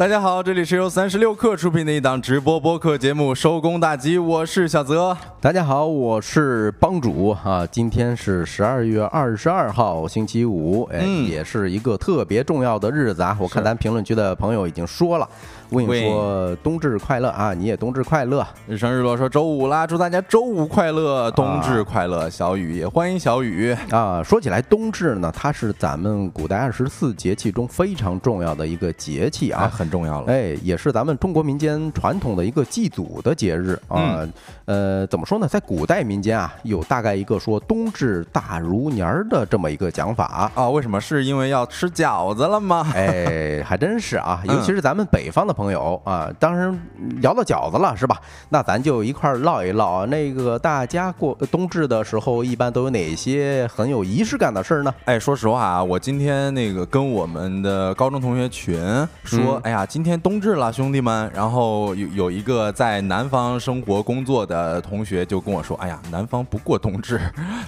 大家好，这里是由三十六克出品的一档直播播客节目《收工大吉》，我是小泽。大家好，我是帮主啊。今天是十二月二十二号，星期五，哎，嗯也是一个特别重要的日子啊。我看咱评论区的朋友已经说了，我跟你说冬至快乐啊，你也冬至快乐。日升日落说周五啦，祝大家周五快乐，冬啊至快乐。小雨也欢迎小雨。啊，说起来，冬至呢，它是咱们古代二十四节气中非常重要的一个节气啊，啊。很重要了。哎，也是咱们中国民间传统的一个祭祖的节日啊。嗯呃，怎么说呢？在古代民间啊，有大概一个说冬至大如年儿的这么一个讲法。啊，为什么？是因为要吃饺子了吗？哎，还真是啊，嗯尤其是咱们北方的朋友啊，当然聊到饺子了，是吧？那咱就一块儿唠一唠，那个大家过冬至的时候，一般都有哪些很有仪式感的事儿呢？哎，说实话啊，我今天那个跟我们的高中同学群说，嗯哎呀，今天冬至了，兄弟们。然后有有一个在南方生活工作的同学就跟我说，哎呀，南方不过冬至，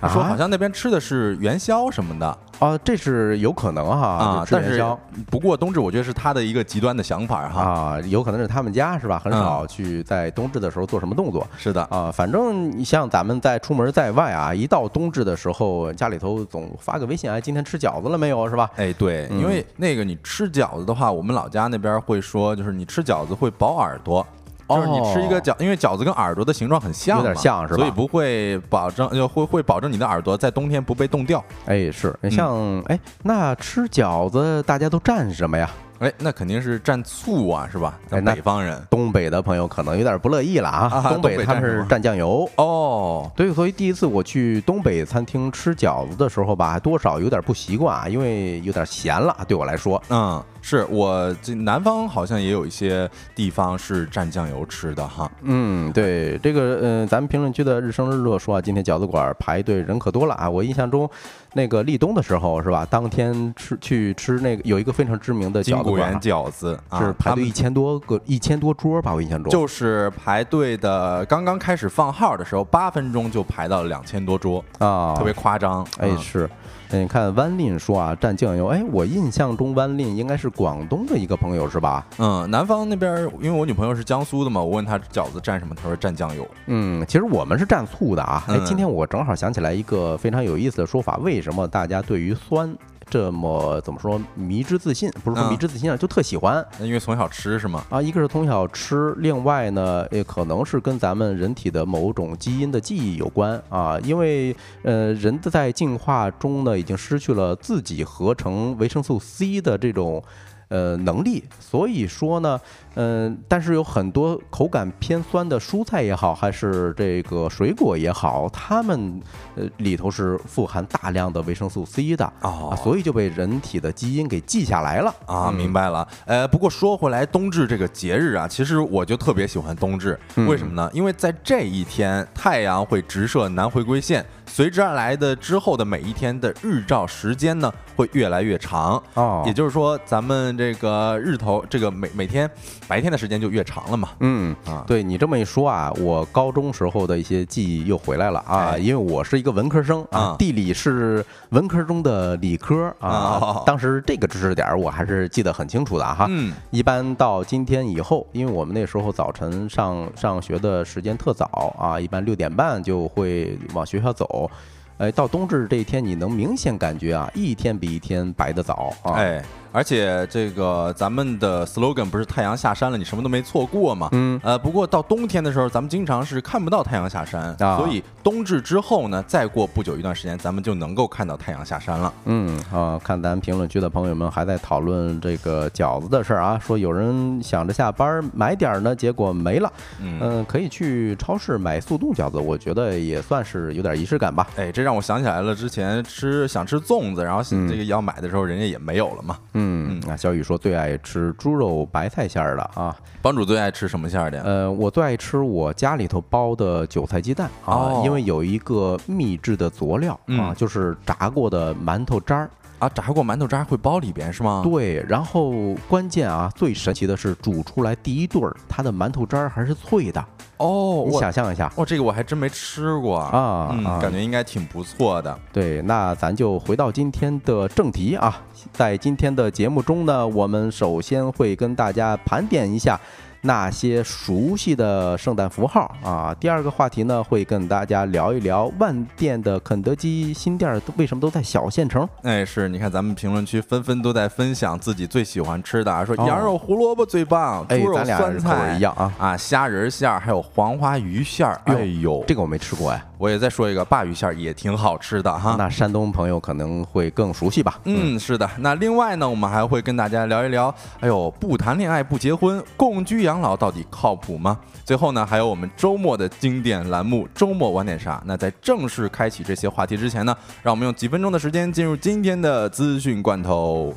啊说好像那边吃的是元宵什么的啊，这是有可能哈，啊，但是不过冬至，我觉得是他的一个极端的想法哈。啊，有可能是他们家是吧？很少去在冬至的时候做什么动作。是的，啊，反正你像咱们在出门在外啊，一到冬至的时候，家里头总发个微信，哎，今天吃饺子了没有，是吧？哎，对，嗯因为那个你吃饺子的话，我们老家那边会说，就是你吃饺子会保耳朵。就是你吃一个饺，因为饺子跟耳朵的形状很像有点像是吧所以不会保证，就会会保证你的耳朵在冬天不被冻掉。哎，是像哎，那吃饺子大家都蘸什么呀？哎，那肯定是蘸醋啊，是吧？咱哎那北方人东北的朋友可能有点不乐意了啊，啊东北他们是蘸酱油。哦，对，所以第一次我去东北餐厅吃饺子的时候吧，多少有点不习惯啊，因为有点咸了，对我来说。嗯，是我这南方好像也有一些地方是蘸酱油吃的哈。嗯，对，这个呃，咱们评论区的日升日落说啊，今天饺子馆排队人可多了啊。我印象中，那个立冬的时候是吧？当天吃去吃那个有一个非常知名的饺子馆啊，饺子啊是排队一千多个一千多桌吧，我印象中。就是排队的，刚刚开始放号的时候，八分钟就排到了两千多桌，啊，特别夸张。嗯哎是。嗯，你看弯令说啊，蘸酱油，哎，我印象中弯令应该是广东的一个朋友是吧？嗯，南方那边，因为我女朋友是江苏的嘛，我问她饺子蘸什么，她说蘸酱油。嗯，其实我们是蘸醋的啊。哎，嗯今天我正好想起来一个非常有意思的说法，为什么大家对于酸这么怎么说迷之自信？不是说嗯迷之自信啊，就特喜欢那因为从小吃是吗？啊。一个是从小吃，另外呢，也可能是跟咱们人体的某种基因的记忆有关啊。因为呃，人的在进化中呢，已经失去了自己合成维生素 C 的这种。呃，能力，所以说呢，嗯、但是有很多口感偏酸的蔬菜也好，还是这个水果也好，它们呃里头是富含大量的维生素 C 的哦啊，所以就被人体的基因给记下来了啊，嗯明白了。呃，不过说回来，冬至这个节日啊，其实我就特别喜欢冬至，嗯为什么呢？因为在这一天，太阳会直射南回归线，随之而来的之后的每一天的日照时间呢，会越来越长。哦也就是说，咱们这个日头，这个每每天白天的时间就越长了嘛。嗯啊对你这么一说啊，我高中时候的一些记忆又回来了啊，哎因为我是一个文科生啊啊，地理是文科中的理科啊哦，当时这个知识点儿我还是记得很清楚的哈。嗯，一般到今天以后，因为我们那时候早晨上上学的时间特早啊，一般六点半就会往学校走。哎，到冬至这一天，你能明显感觉啊，一天比一天白的早啊。，哎，而且这个咱们的 slogan 不是太阳下山了，你什么都没错过嘛。嗯，呃，不过到冬天的时候，咱们经常是看不到太阳下山，啊所以冬至之后呢，再过不久一段时间，咱们就能够看到太阳下山了。嗯啊，看咱评论区的朋友们还在讨论这个饺子的事儿啊，说有人想着下班买点儿呢，结果没了。嗯，嗯，可以去超市买速冻饺子，我觉得也算是有点仪式感吧。哎，这让我想起来了，之前吃想吃粽子，然后嗯这个要买的时候，人家也没有了嘛。嗯，啊，小雨说最爱吃猪肉白菜馅儿的啊。帮主最爱吃什么馅儿的？呃，我最爱吃我家里头包的韭菜鸡蛋啊，哦因为有一个秘制的佐料啊，嗯就是炸过的馒头渣儿。啊，炸过馒头渣会包里边是吗？对，然后关键啊，最神奇的是煮出来第一对儿，它的馒头渣儿还是脆的。哦，你我想象一下。哦，这个我还真没吃过嗯，啊啊感觉应该挺不错的。对，那咱就回到今天的正题啊，在今天的节目中呢，我们首先会跟大家盘点一下那些熟悉的圣诞符号啊。第二个话题呢，会跟大家聊一聊万店的肯德基新店儿都为什么都在小县城。哎，是，你看咱们评论区纷纷都在分享自己最喜欢吃的啊，说哦羊肉胡萝卜最棒，哎猪，肉咱俩口酸菜一样啊。啊，虾仁馅儿，还有黄花鱼馅儿。哎呦，这个我没吃过哎，我也再说一个鲅鱼馅儿，也挺好吃的哈。那山东朋友可能会更熟悉吧？嗯，是的。那另外呢，我们还会跟大家聊一聊，哎呦，不谈恋爱不结婚，共居养老到底靠谱吗？最后呢，还有我们周末的经典栏目“周末玩点啥”。那在正式开启这些话题之前呢，让我们用几分钟的时间进入今天的资讯罐头。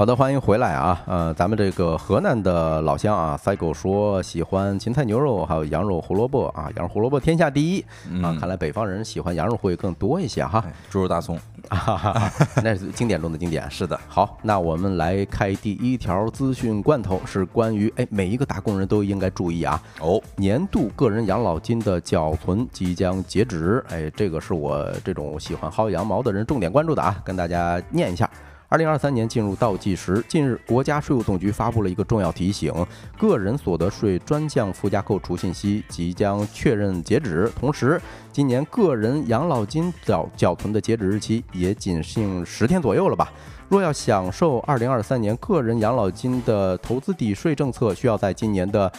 好的，欢迎回来啊！呃，咱们这个河南的老乡啊，赛狗说喜欢芹菜牛肉，还有羊肉胡萝卜啊，羊肉胡萝卜天下第一啊！看来北方人喜欢羊肉会更多一些哈。哎猪肉大葱，哈哈哈，那是经典中的经典。是的，好，那我们来开第一条资讯罐头，是关于哎，每一个打工人都应该注意啊，哦，年度个人养老金的缴存即将截止，哎，这个是我这种喜欢薅羊毛的人重点关注的啊，跟大家念一下。二零二三年进入倒计时，近日，国家税务总局发布了一个重要提醒：个人所得税专项附加扣除信息即将确认截止。同时，今年个人养老金缴缴存的截止日期也仅剩十天左右了吧？若要享受二零二三年个人养老金的投资抵税政策，需要在今年的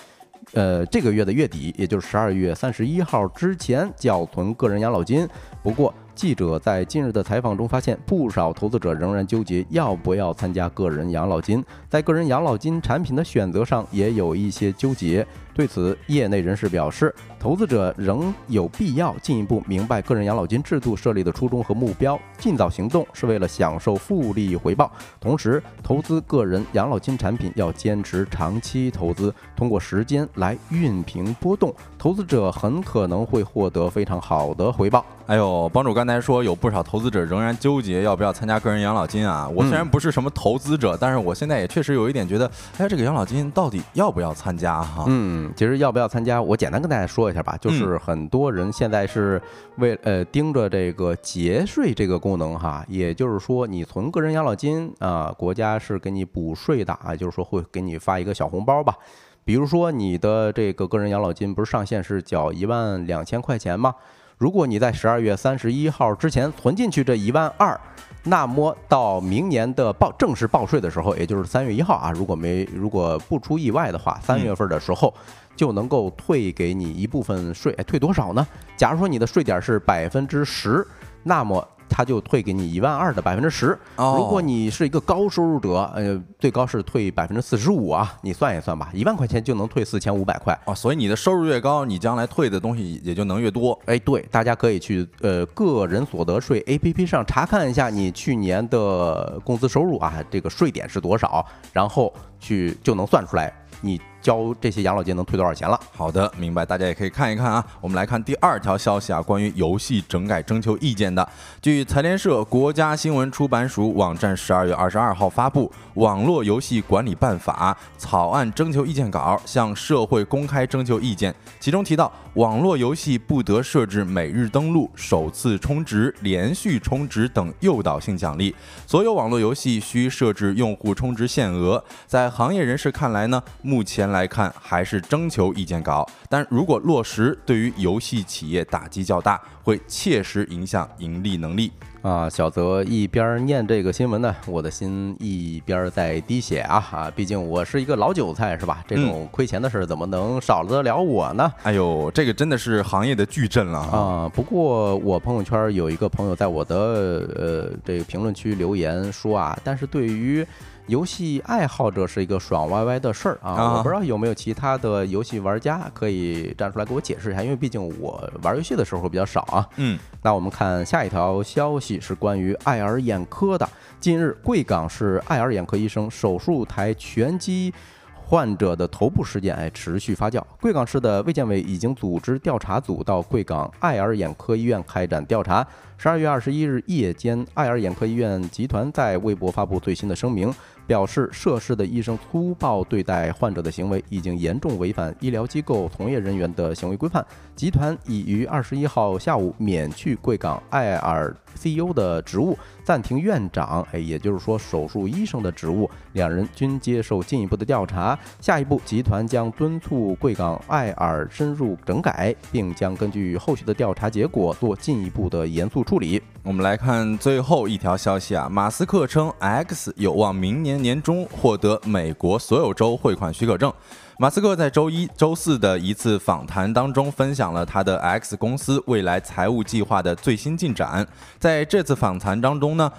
呃这个月的月底，也就是十二月三十一号之前缴存个人养老金。不过，记者在近日的采访中发现，不少投资者仍然纠结要不要参加个人养老金，在个人养老金产品的选择上也有一些纠结。对此，业内人士表示，投资者仍有必要进一步明白个人养老金制度设立的初衷和目标，尽早行动是为了享受复利回报。同时，投资个人养老金产品要坚持长期投资，通过时间来熨平波动，投资者很可能会获得非常好的回报。哎呦，帮主刚才说有不少投资者仍然纠结要不要参加个人养老金啊。我虽然不是什么投资者，但是我现在也确实有一点觉得，哎，这个养老金到底要不要参加哈？嗯，其实要不要参加，我简单跟大家说一下吧。就是很多人现在是为呃盯着这个节税这个功能哈，也就是说你存个人养老金啊，国家是给你补税的啊，就是说会给你发一个小红包吧。比如说你的这个个人养老金不是上限是缴一万两千块钱吗？如果你在十二月三十一号之前存进去这一万二，那么到明年的报正式报税的时候，也就是三月一号啊，如果没如果不出意外的话，三月份的时候就能够退给你一部分税。哎，退多少呢？假如说你的税点是百分之十，那么他就退给你一万二的百分之十。哦如果你是一个高收入者，呃，最高是退百分之四十五啊，你算一算吧，一万块钱就能退四千五百块。哦，所以你的收入越高，你将来退的东西也就能越多。哎，对，大家可以去呃个人所得税 APP 上查看一下你去年的工资收入啊，这个税点是多少，然后去就能算出来你交这些养老金能退多少钱了。好的，明白，大家也可以看一看啊。我们来看第二条消息啊，关于游戏整改征求意见的。据财联社国家新闻出版署网站十二月二十二号发布《网络游戏管理办法》草案征求意见稿，向社会公开征求意见。其中提到，网络游戏不得设置每日登录、首次充值、连续充值等诱导性奖励。所有网络游戏需设置用户充值限额。在行业人士看来呢，目前来看还是征求意见稿，但如果落实，对于游戏企业打击较大，会切实影响盈利能力。啊，小泽一边念这个新闻呢，我的心一边在滴血啊啊！毕竟我是一个老韭菜，是吧？这种亏钱的事儿怎么能少得了我呢？哎呦，这个真的是行业的巨震了啊！啊，不过我朋友圈有一个朋友在我的呃这个评论区留言说啊，但是对于游戏爱好者是一个爽歪歪的事儿啊，啊我不知道有没有其他的游戏玩家可以站出来给我解释一下，因为毕竟我玩游戏的时候比较少啊。嗯，那我们看下一条消息是关于爱尔眼科的。近日，贵港市爱尔眼科医生手术台全机患者的头部事件哎持续发酵。贵港市的卫健委已经组织调查组到贵港爱尔眼科医院开展调查。十二月二十一日夜间，爱尔眼科医院集团在微博发布最新的声明。表示涉事的医生粗暴对待患者的行为已经严重违反医疗机构从业人员的行为规范。集团已于二十一号下午免去贵港爱尔 CEO 的职务，暂停院长，哎，也就是说手术医生的职务，两人均接受进一步的调查。下一步，集团将敦促贵港爱尔深入整改，并将根据后续的调查结果做进一步的严肃处理。我们来看最后一条消息啊，马斯克称 X 有望明年年中获得美国所有州汇款许可证。马斯克在周一周四的一次访谈当中分享了他的 X 公司未来财务计划的最新进展。在这次访谈当中呢。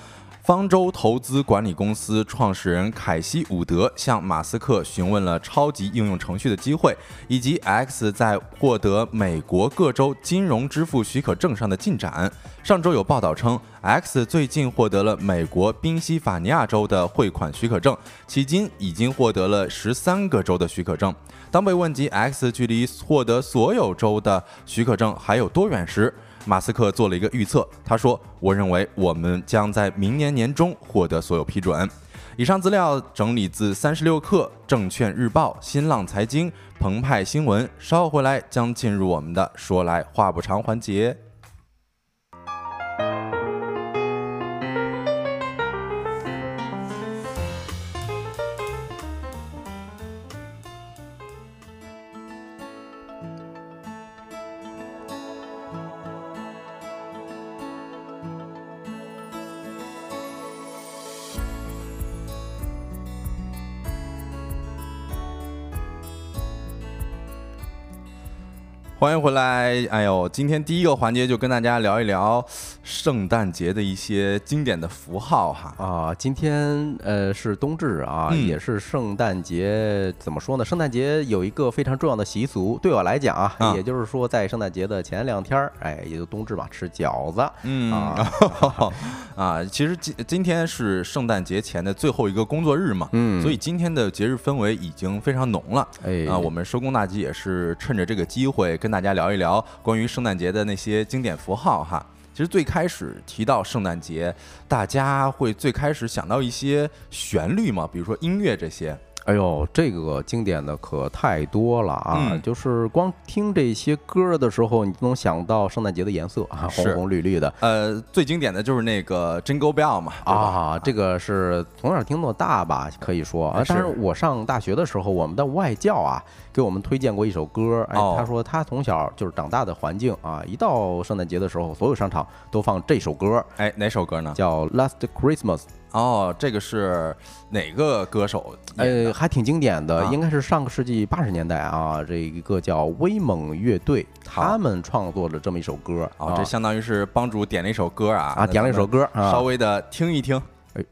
方舟投资管理公司创始人凯西·伍德向马斯克询问了超级应用程序的机会，以及 X 在获得美国各州金融支付许可证上的进展。上周有报道称，X 最近获得了美国宾夕法尼亚州的汇款许可证，迄今已经获得了十三个州的许可证。当被问及 X 距离获得所有州的许可证还有多远时，马斯克做了一个预测，他说：“我认为我们将在明年年中获得所有批准。”以上资料整理自三十六氪、证券日报、新浪财经、澎湃新闻。稍后回来将进入我们的“说来话不长”环节。欢迎回来！哎呦，今天第一个环节就跟大家聊一聊圣诞节的一些经典的符号哈。啊，今天呃是冬至啊，也是圣诞节。怎么说呢？圣诞节有一个非常重要的习俗，对我来讲啊，也就是说在圣诞节的前两天儿，哎，也就冬至嘛，吃饺子。嗯 啊，其实今今天是圣诞节前的最后一个工作日嘛，嗯，所以今天的节日氛围已经非常浓了。哎啊，我们收工大吉也是趁着这个机会跟。大家聊一聊关于圣诞节的那些经典符号哈。其实最开始提到圣诞节，大家会最开始想到一些旋律嘛，比如说音乐这些。哎呦，这个经典的可太多了啊！就是光听这些歌的时候，你都能想到圣诞节的颜色啊，红红绿绿的。呃，最经典的就是那个 Jingle Bell 嘛，啊，这个是从小听到大吧，可以说啊。但是我上大学的时候，我们的外教啊，给我们推荐过一首歌，哎，他说他从小就是长大的环境啊，一到圣诞节的时候，所有商场都放这首歌。哎，哪首歌呢？叫 Last Christmas。哦，这个是哪个歌手？呃，还挺经典的，应该是上个世纪八十年代啊，这一个叫威猛乐队，他们创作了这么一首歌啊，这相当于是帮主点了一首歌啊，啊，点了一首歌，稍微的听一听，哎，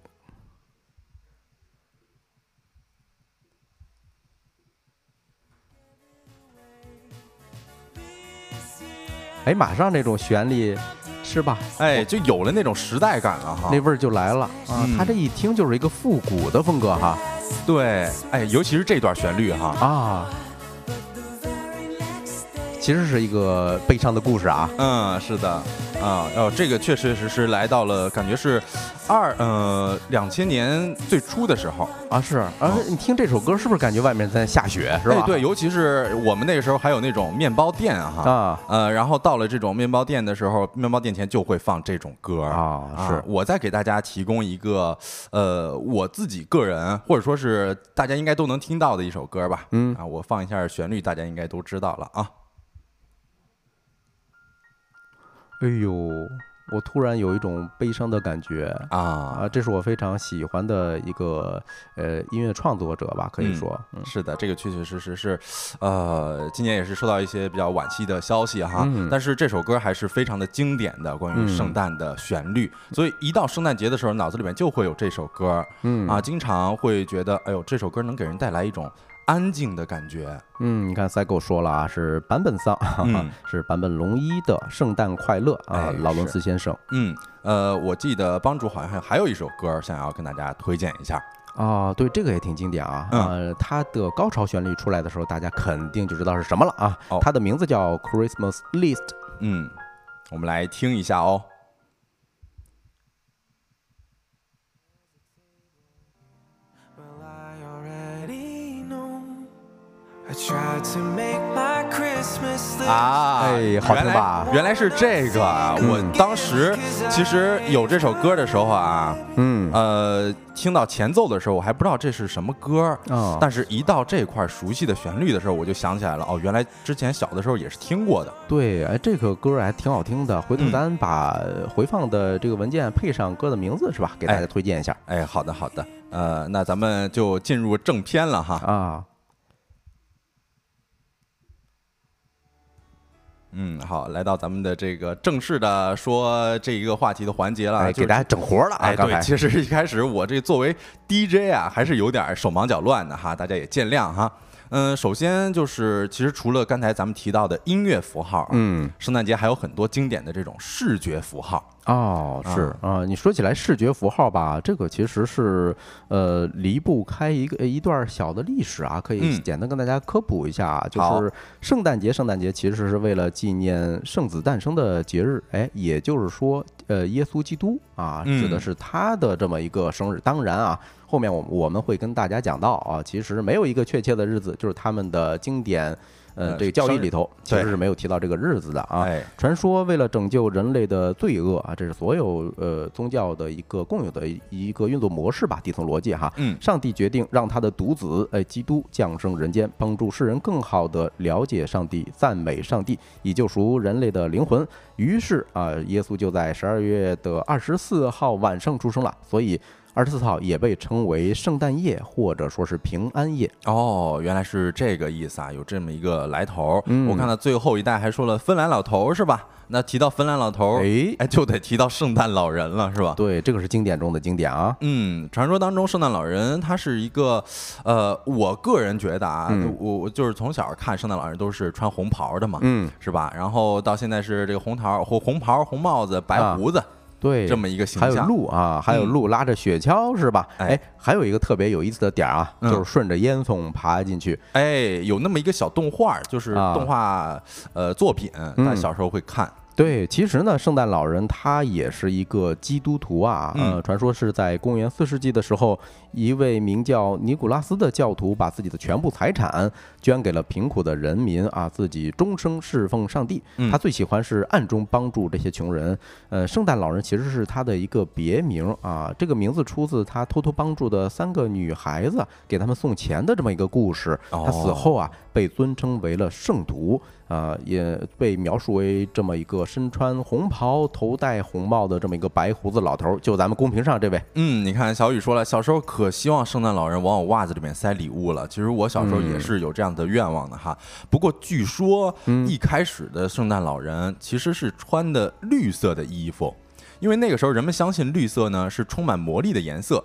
哎，马上这种旋律。是吧？哎，就有了那种时代感了哈，那味儿就来了。啊！他这一听就是一个复古的风格哈，对，哎，尤其是这段旋律哈。啊，其实是一个悲伤的故事啊，嗯，是的。啊，哦，这个确确实实来到了，感觉是二呃两千年最初的时候。啊，是。啊，你听这首歌是不是感觉外面在下雪是吧？对，尤其是我们那个时候还有那种面包店哈啊，呃，然后到了这种面包店的时候，面包店前就会放这种歌。啊。是。我再给大家提供一个呃我自己个人或者说是大家应该都能听到的一首歌吧，嗯。啊，我放一下旋律，大家应该都知道了啊。哎呦，我突然有一种悲伤的感觉啊啊！这是我非常喜欢的一个呃音乐创作者吧，可以说，是的，这个确确实实是，呃，今年也是收到一些比较惋惜的消息哈。但是这首歌还是非常的经典的，关于圣诞的旋律，所以一到圣诞节的时候，脑子里面就会有这首歌，嗯啊，经常会觉得，哎呦，这首歌能给人带来一种。安静的感觉，嗯，你看赛狗说了啊，是版本桑，是版本龙一的《圣诞快乐》啊，劳伦斯先生，嗯，呃，我记得帮主好像还有一首歌想要跟大家推荐一下，啊，对，这个也挺经典啊。嗯呃，它的高潮旋律出来的时候，大家肯定就知道是什么了啊。哦它的名字叫 Christmas List。嗯，我们来听一下哦。啊，哎好听原来吧原来是这个啊！我当时其实有这首歌的时候啊，嗯呃，听到前奏的时候，我还不知道这是什么歌，哦但是一到这块熟悉的旋律的时候，我就想起来了，哦，原来之前小的时候也是听过的。对，哎，这个歌还挺好听的。回头嗯咱把回放的这个文件配上歌的名字是吧？给大家哎推荐一下哎，好的好的，呃，那咱们就进入正片了哈。啊。嗯，好，来到咱们的这个正式的说这一个话题的环节了，给大家整活了啊！哎，对，其实一开始我这作为 DJ 啊，还是有点手忙脚乱的哈，大家也见谅哈。嗯，首先就是，其实除了刚才咱们提到的音乐符号，，嗯，圣诞节还有很多经典的这种视觉符号。哦，是啊，你说起来视觉符号吧，这个其实是呃离不开一个一段小的历史啊，可以嗯简单跟大家科普一下啊，就是圣诞节，圣诞节其实是为了纪念圣子诞生的节日，哎，也就是说，呃，耶稣基督啊，指的嗯是他的这么一个生日。当然啊，后面我我们会跟大家讲到啊，其实没有一个确切的日子，就是他们的经典。呃，呃这个教义里头其实是没有提到这个日子的啊。哎，传说为了拯救人类的罪恶啊，这是所有呃宗教的一个共有的一一个运作模式吧，底层逻辑哈。嗯上帝决定让他的独子，哎，基督降生人间，帮助世人更好的了解上帝、赞美上帝，以救赎人类的灵魂。于是啊，耶稣就在十二月的二十四号晚上出生了，所以二十四号也被称为圣诞夜或者说是平安夜。哦，原来是这个意思啊，有这么一个来头。嗯我看到最后一代还说了芬兰老头是吧？那提到芬兰老头，哎哎，就得提到圣诞老人了是吧？对，这个是经典中的经典啊。嗯，传说当中圣诞老人他是一个，呃，我个人觉得啊，嗯我我就是从小看圣诞老人都是穿红袍的嘛，嗯，是吧？然后到现在是这个红桃红红袍、红帽子、白啊胡子、对，这么一个形象还有。鹿啊，还有嗯鹿拉着雪橇是吧？哎哎，还有一个特别有意思的点儿啊，嗯就是顺着烟囱爬进去。哎，有那么一个小动画，就是啊动画、呃作品，但小时候会看。对，其实呢，圣诞老人他也是一个基督徒啊。嗯呃，传说是在公元四世纪的时候，一位名叫尼古拉斯的教徒把自己的全部财产捐给了贫苦的人民啊，自己终生侍奉上帝。嗯他最喜欢是暗中帮助这些穷人。呃，圣诞老人其实是他的一个别名啊，这个名字出自他偷偷帮助的三个女孩子，给他们送钱的这么一个故事。他死哦后啊，被尊称为了圣徒。呃、也被描述为这么一个身穿红袍、头戴红帽的这么一个白胡子老头，就咱们公屏上这位。嗯，你看小雨说了，小时候可希望圣诞老人往我袜子里面塞礼物了。其实我小时候也是有这样的愿望的哈。不过据说一开始的圣诞老人其实是穿的绿色的衣服，因为那个时候人们相信绿色呢是充满魔力的颜色，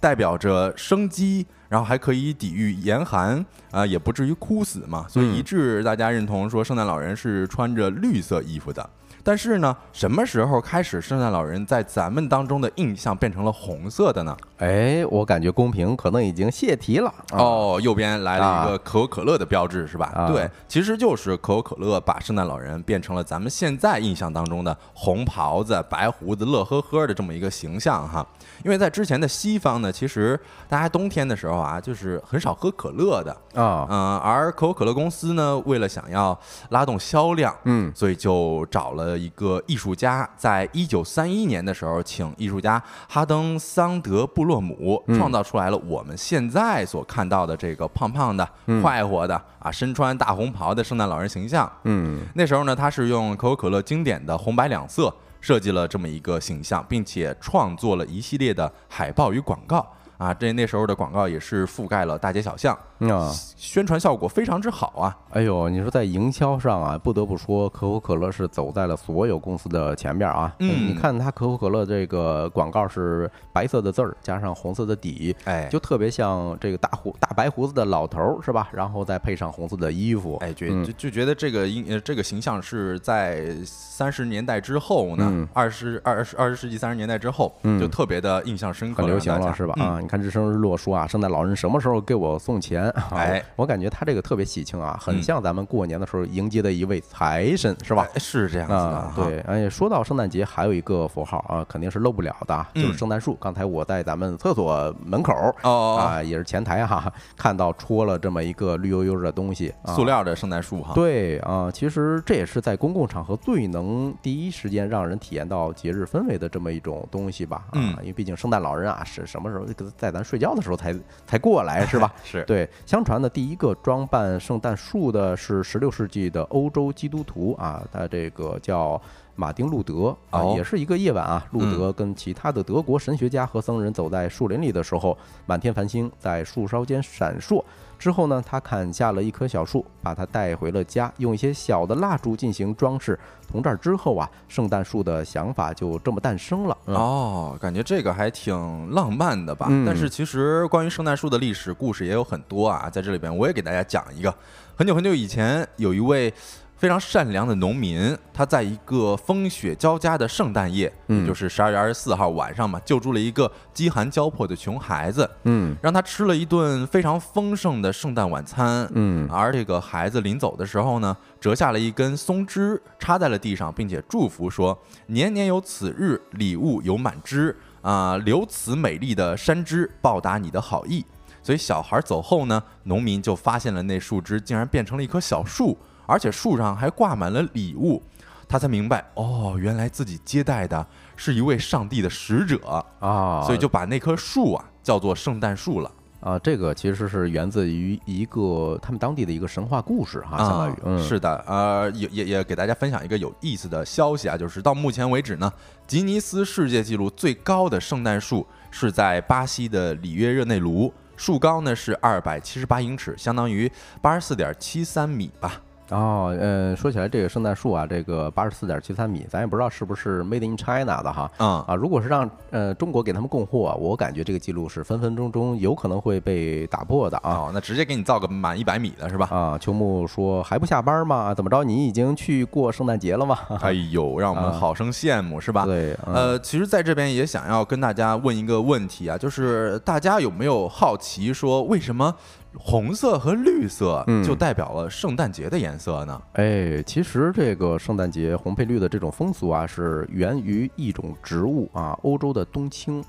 代表着生机，然后还可以抵御严寒啊、也不至于枯死嘛。所以一致大家认同说圣诞老人是穿着绿色衣服的。但是呢，什么时候开始圣诞老人在咱们当中的印象变成了红色的呢？哎，我感觉公屏可能已经泄题了。啊，哦，右边来了一个可口可乐的标志，是吧？啊对，其实就是可口可乐把圣诞老人变成了咱们现在印象当中的红袍子、白胡子、乐呵呵的这么一个形象哈。因为在之前的西方呢，其实大家冬天的时候啊，就是很少喝可乐的，啊，嗯、而可口可乐公司呢，为了想要拉动销量，嗯，所以就找了一个艺术家，在一九三一年的时候，请艺术家哈登桑德布洛姆嗯。创造出来了我们现在所看到的这个胖胖的、快活的啊，身穿大红袍的圣诞老人形象。嗯，那时候呢，他是用可口可乐经典的红白两色设计了这么一个形象，并且创作了一系列的海报与广告啊。这那时候的广告也是覆盖了大街小巷，啊，宣传效果非常之好啊。哎呦，你说在营销上啊，不得不说可口可乐是走在了所有公司的前面啊。嗯你看它可口可乐这个广告是白色的字儿加上红色的底，哎，就特别像这个大胡大白胡子的老头儿是吧？然后再配上红色的衣服，哎，觉嗯就就觉得这个应呃这个形象是在三十年代之后呢嗯，二十二十二十世纪三十年代之后，嗯就特别的印象深刻，很流行了是吧？嗯啊，你看知生日落说啊，圣诞老人什么时候给我送钱？啊哎，我感觉他这个特别喜庆啊，很嗯像咱们过年的时候迎接的一位财神，是吧？哎是这样子的啊，对，哎说到圣诞节，还有一个符号啊，肯定是漏不了的啊，就是嗯圣诞树。刚才我在咱们厕所门口啊，也是前台哈，看到戳了这么一个绿油油的东西，啊塑料的圣诞树哈，对啊，其实这也是在公共场合最能第一时间让人体验到节日氛围的这么一种东西吧。啊嗯，因为毕竟圣诞老人啊是什么时候在咱睡觉的时候才才过来 是吧？是，对，相传呢，第一个装扮圣诞树的是十六世纪的欧洲基督徒啊，他这个叫马丁·路德啊，哦也是一个夜晚啊，路嗯德跟其他的德国神学家和僧人走在树林里的时候，满天繁星在树梢间闪烁。之后呢，他砍下了一棵小树，把它带回了家，用一些小的蜡烛进行装饰。从这儿之后啊，圣诞树的想法就这么诞生了。嗯哦，感觉这个还挺浪漫的吧？嗯但是其实关于圣诞树的历史故事也有很多啊，在这里边我也给大家讲一个。很久很久以前，有一位非常善良的农民，他在一个风雪交加的圣诞夜，嗯也就是十二月二十四号晚上嘛，救助了一个饥寒交迫的穷孩子，嗯让他吃了一顿非常丰盛的圣诞晚餐。嗯而这个孩子临走的时候呢，折下了一根松枝，插在了地上，并且祝福说：“年年有此日，礼物有满枝啊、留此美丽的山枝，报答你的好意。”所以小孩走后呢，农民就发现了那树枝竟然变成了一棵小树，而且树上还挂满了礼物。他才明白，哦，原来自己接待的是一位上帝的使者，啊，所以就把那棵树啊叫做圣诞树了。啊，这个其实是源自于一个他们当地的一个神话故事哈，相当于是的，呃，也也也给大家分享一个有意思的消息啊，就是到目前为止呢，吉尼斯世界纪录最高的圣诞树是在巴西的里约热内卢，树高呢是二百七十八英尺，相当于八十四点七三米吧。哦，呃，说起来这个圣诞树啊，这个八十四点七三米，咱也不知道是不是 Made in China 的哈。嗯，啊，如果是让呃中国给他们供货啊，我感觉这个记录是分分钟钟有可能会被打破的啊。哦，那直接给你造个满一百米的是吧？啊，秋木说还不下班吗？怎么着？你已经去过圣诞节了吗？哎呦，让我们啊好生羡慕是吧？对，嗯呃，其实在这边也想要跟大家问一个问题啊，就是大家有没有好奇说，为什么红色和绿色嗯就代表了圣诞节的颜色呢？哎，其实这个圣诞节红配绿的这种风俗啊，是源于一种植物啊，欧洲的冬青。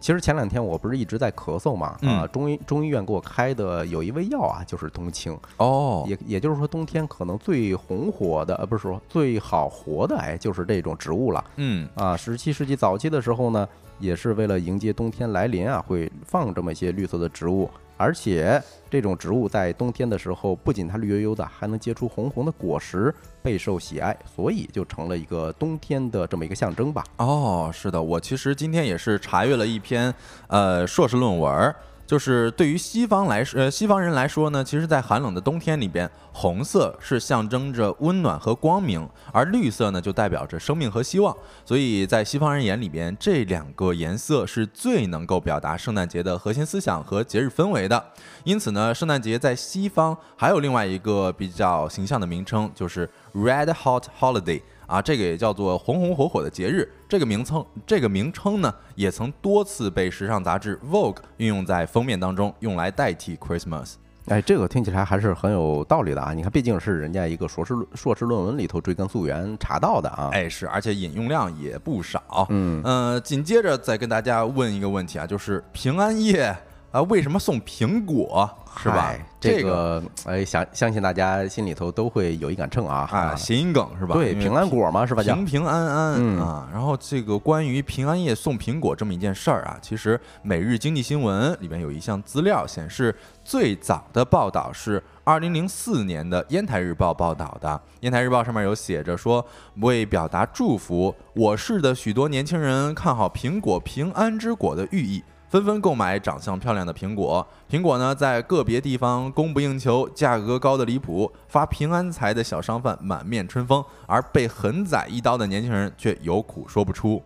其实前两天我不是一直在咳嗽嘛，啊，嗯中医中医院给我开的有一味药啊，就是冬青。哦也也就是说，冬天可能最红火的，呃，不是说最好活的，哎，就是这种植物了嗯，啊。十七世纪早期的时候呢，也是为了迎接冬天来临啊，会放这么一些绿色的植物，而且这种植物在冬天的时候，不仅它绿油油的，还能结出红红的果实，备受喜爱，所以就成了一个冬天的这么一个象征吧。哦，是的，我其实今天也是查阅了一篇呃硕士论文。就是对于西方来说，呃，西方人来说呢，其实，在寒冷的冬天里边，红色是象征着温暖和光明，而绿色呢，就代表着生命和希望。所以在西方人眼里边，这两个颜色是最能够表达圣诞节的核心思想和节日氛围的。因此呢，圣诞节在西方还有另外一个比较形象的名称，就是 Red Hot Holiday。啊，这个也叫做红红火火的节日。这个名称，这个名称呢，也曾多次被时尚杂志 Vogue 运用在封面当中，用来代替 Christmas。哎，这个听起来还是很有道理的啊！你看，毕竟是人家一个硕士论硕士论文里头追根溯源查到的啊。哎，是，而且引用量也不少。嗯，呃，紧接着再跟大家问一个问题啊，就是平安夜啊，为什么送苹果？是吧？这个哎，相相信大家心里头都会有一杆秤啊啊，谐音梗是吧？对，平安果嘛，是吧？平平安安、嗯啊。然后这个关于平安夜送苹果这么一件事儿啊，其实《每日经济新闻》里面有一项资料显示，最早的报道是二零零四年的《烟台日报》报道的。《烟台日报》上面有写着说，为表达祝福，我市的许多年轻人看好苹果平安之果的寓意。纷纷购买长相漂亮的苹果，苹果呢在个别地方供不应求，价格高的离谱，发平安财的小商贩满面春风，而被狠宰一刀的年轻人却有苦说不出。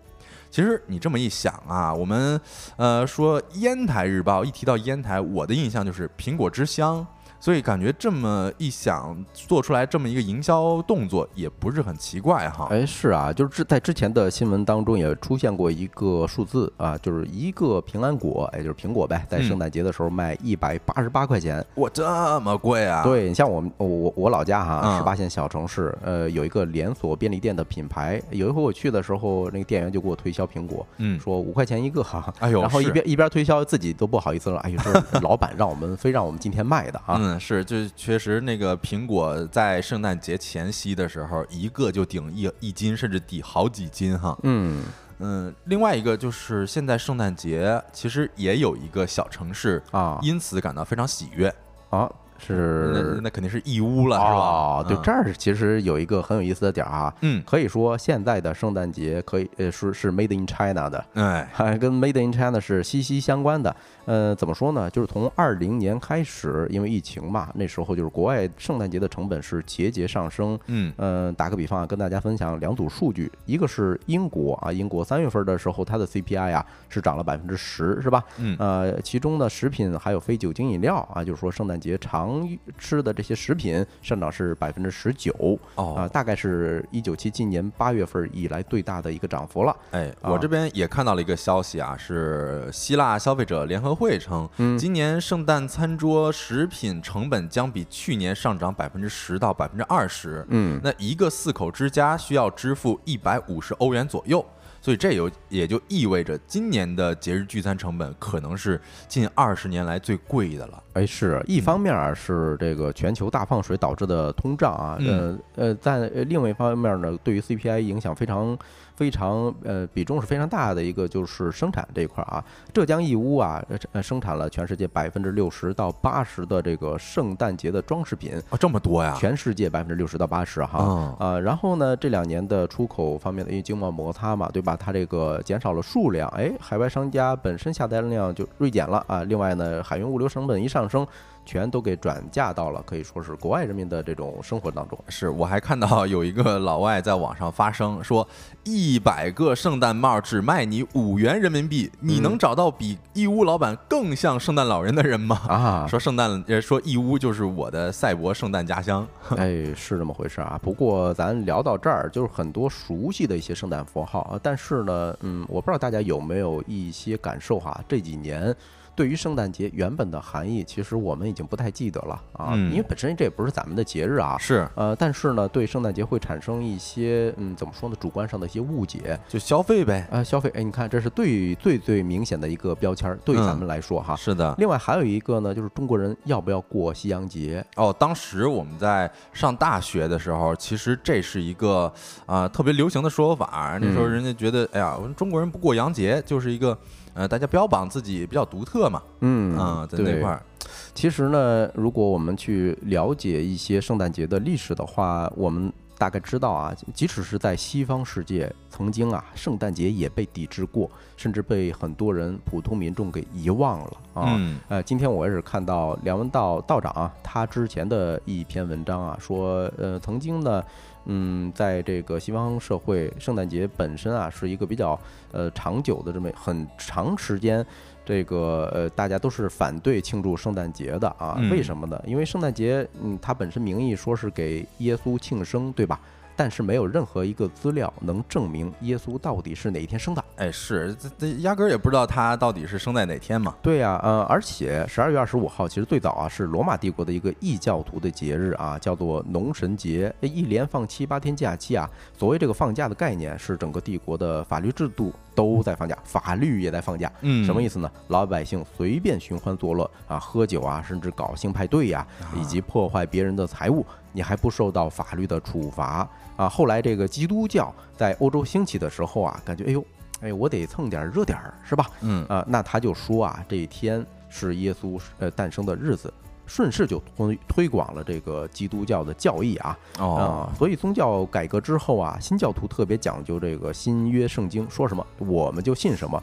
其实你这么一想啊，我们呃说烟台日报一提到烟台，我的印象就是苹果之乡，所以感觉这么一想，做出来这么一个营销动作也不是很奇怪哈。哎，是啊，就是之在之前的新闻当中也出现过一个数字啊，就是一个平安果，也就是苹果呗，在嗯圣诞节的时候卖一百八十八块钱。哇，这么贵啊？，对你像我们我我我老家哈，嗯十八线小城市，呃，有一个连锁便利店的品牌。有一回我去的时候，那个店员就给我推销苹果，嗯，说五块钱一个哈。哎呦然后一边一边推销，自己都不好意思了。哎呦，这是老板让我们 非让我们今天卖的啊。嗯，是，就确实那个苹果在圣诞节前夕的时候，一个就顶一一斤，甚至抵好几斤哈。嗯嗯，另外一个就是现在圣诞节其实也有一个小城市啊因此感到非常喜悦，啊，那是那肯定是义乌了，是吧？哦，对，嗯这儿其实有一个很有意思的点儿啊。嗯，可以说现在的圣诞节可以呃是是 Made in China 的，哎，还跟 Made in China 是息息相关的。呃，怎么说呢？就是从二零年开始，因为疫情嘛，那时候就是国外圣诞节的成本是节节上升。嗯呃、打个比方啊，跟大家分享两组数据，一个是英国啊，英国三月份的时候，它的 CPI 啊是涨了百分之十，是吧？嗯呃，其中呢，食品还有非酒精饮料啊，就是说圣诞节常吃的这些食品上涨是百分之十九，哦啊，大概是一九七七年八月份以来最大的一个涨幅了。哎，啊我这边也看到了一个消息啊，是希腊消费者联合会称，嗯今年圣诞餐桌食品成本将比去年上涨百分之十到百分之二十。嗯，那一个四口之家需要支付一百五十欧元左右，所以这有也就意味着今年的节日聚餐成本可能是近二十年来最贵的了。哎，是一方面儿是这个全球大放水导致的通胀啊，呃呃，在呃另外一方面呢，对于 CPI 影响非常非常呃比重是非常大的一个就是生产这一块儿啊，浙江义乌啊呃呃生产了全世界百分之六十到八十的这个圣诞节的装饰品，啊，这么多呀！全世界百分之六十到八十哈。哦啊，然后呢，这两年的出口方面的因为经贸摩擦嘛，对吧？它这个减少了数量，哎，海外商家本身下单量就锐减了啊。另外呢，海运物流成本一上升，全都给转嫁到了可以说是国外人民的这种生活当中。是我还看到有一个老外在网上发声说，一百个圣诞帽只卖你五元人民币，你能找到比义乌老板更像圣诞老人的人吗？啊，说圣诞，呃，说义乌就是我的赛博圣诞家乡。哎，是这么回事啊。不过咱聊到这儿，就是很多熟悉的一些圣诞符号啊，但是呢，嗯，我不知道大家有没有一些感受哈？这几年对于圣诞节原本的含义，其实我们已经不太记得了啊，嗯因为本身这也不是咱们的节日啊。是，呃，但是呢，对圣诞节会产生一些，嗯，怎么说呢，主观上的一些误解，就消费呗。啊、消费，哎，你看，这是最最最明显的一个标签儿，对于咱嗯们来说哈。是的。另外还有一个呢，就是中国人要不要过西洋节？哦，当时我们在上大学的时候，其实这是一个啊、特别流行的说法。那时候嗯人家觉得，哎呀，我们中国人不过洋节，就是一个呃，大家标榜自己比较独特嘛。嗯啊，在那对块儿，其实呢，如果我们去了解一些圣诞节的历史的话，我们大概知道啊，即使是在西方世界，曾经啊，圣诞节也被抵制过，甚至被很多人普通民众给遗忘了啊。嗯呃，今天我也是看到梁文道道长啊，他之前的一篇文章啊，说呃，曾经呢。嗯，在这个西方社会，圣诞节本身啊是一个比较呃长久的这么很长时间，这个呃大家都是反对庆祝圣诞节的啊。嗯为什么呢？因为圣诞节，嗯，它本身名义说是给耶稣庆生，对吧？但是没有任何一个资料能证明耶稣到底是哪一天生的。哎，是，这这压根儿也不知道他到底是生在哪天嘛。对呀、呃，而且十二月二十五号其实最早啊是罗马帝国的一个异教徒的节日啊，叫做农神节，一连放七八天假期啊。所谓这个放假的概念是整个帝国的法律制度都在放假，法律也在放假。嗯什么意思呢？老百姓随便寻欢作乐啊，喝酒啊，甚至搞性派对呀、以及破坏别人的财物，你还不受到法律的处罚啊。后来这个基督教在欧洲兴起的时候啊，感觉哎呦，哎，我得蹭点热点儿是吧？嗯啊，那他就说啊，这一天是耶稣呃诞生的日子，顺势就推推广了这个基督教的教义啊哦啊，所以宗教改革之后啊，新教徒特别讲究这个新约圣经说什么我们就信什么。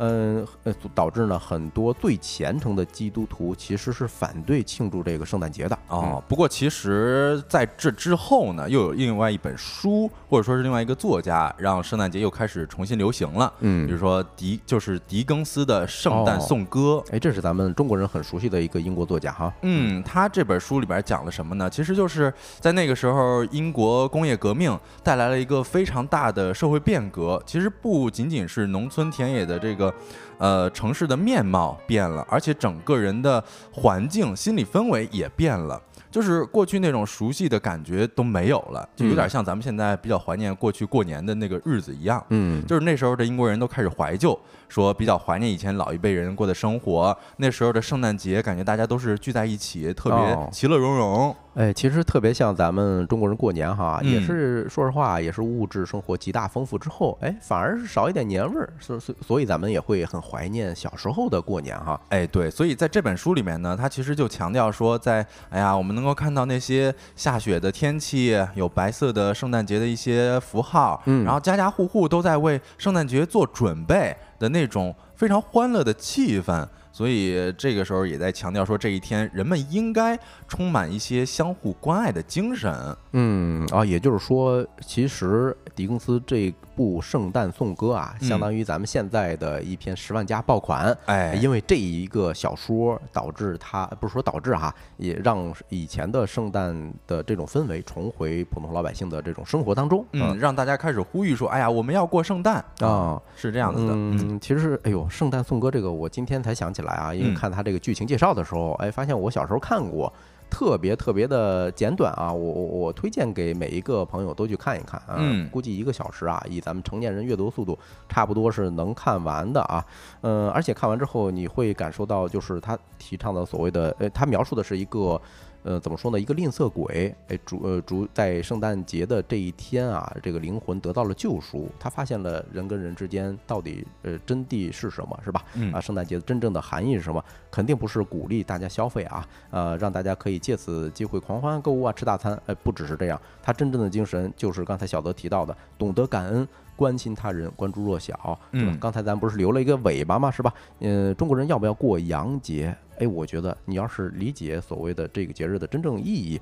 嗯呃，导致呢很多最虔诚的基督徒其实是反对庆祝这个圣诞节的。哦，不过其实在这之后呢，又有另外一本书，或者说是另外一个作家，让圣诞节又开始重新流行了。嗯比如说狄，就是狄更斯的《圣诞哦颂歌》。哎，这是咱们中国人很熟悉的一个英国作家哈。嗯，他这本书里边讲了什么呢？其实就是在那个时候，英国工业革命带来了一个非常大的社会变革。其实不仅仅是农村田野的这个，呃，城市的面貌变了，而且整个人的环境、心理氛围也变了。就是过去那种熟悉的感觉都没有了，就有点像咱们现在比较怀念过去过年的那个日子一样。嗯，就是那时候的英国人都开始怀旧，说比较怀念以前老一辈人过的生活。那时候的圣诞节，感觉大家都是聚在一起，特别哦其乐融融。哎，其实特别像咱们中国人过年哈，也嗯是说实话，也是物质生活极大丰富之后，哎，反而是少一点年味儿，所所所以咱们也会很怀念小时候的过年哈。哎，对，所以在这本书里面呢，他其实就强调说在，哎呀，我们能够看到那些下雪的天气，有白色的圣诞节的一些符号，嗯然后家家户户都在为圣诞节做准备的那种非常欢乐的气氛。所以这个时候也在强调说，这一天人们应该充满一些相互关爱的精神。嗯啊，也就是说，其实狄更斯这部《圣诞颂歌》啊，嗯相当于咱们现在的一篇十万加爆款。哎，因为这一个小说导致它不是说导致哈，也让以前的圣诞的这种氛围重回普通老百姓的这种生活当中。嗯，让大家开始呼吁说，哎呀，我们要过圣诞啊，是这样子的。嗯嗯，其实哎呦，《圣诞颂歌》这个我今天才想起来啊，因为嗯看他这个剧情介绍的时候，哎，发现我小时候看过。特别特别的简短啊，我我我推荐给每一个朋友都去看一看啊，嗯估计一个小时啊，以咱们成年人阅读速度，差不多是能看完的啊，嗯，而且看完之后你会感受到，就是他提倡的所谓的，呃，他描述的是一个。呃，怎么说呢？一个吝啬鬼，哎，主呃主在圣诞节的这一天啊，这个灵魂得到了救赎，他发现了人跟人之间到底呃真谛是什么，是吧？嗯啊，圣诞节真正的含义是什么？肯定不是鼓励大家消费啊，呃，让大家可以借此机会狂欢购物啊，吃大餐，哎，不只是这样，他真正的精神就是刚才小德提到的，懂得感恩。关心他人，关注弱小，对吧？嗯刚才咱不是留了一个尾巴吗？是吧？呃，中国人要不要过洋节？哎，我觉得你要是理解所谓的这个节日的真正意义，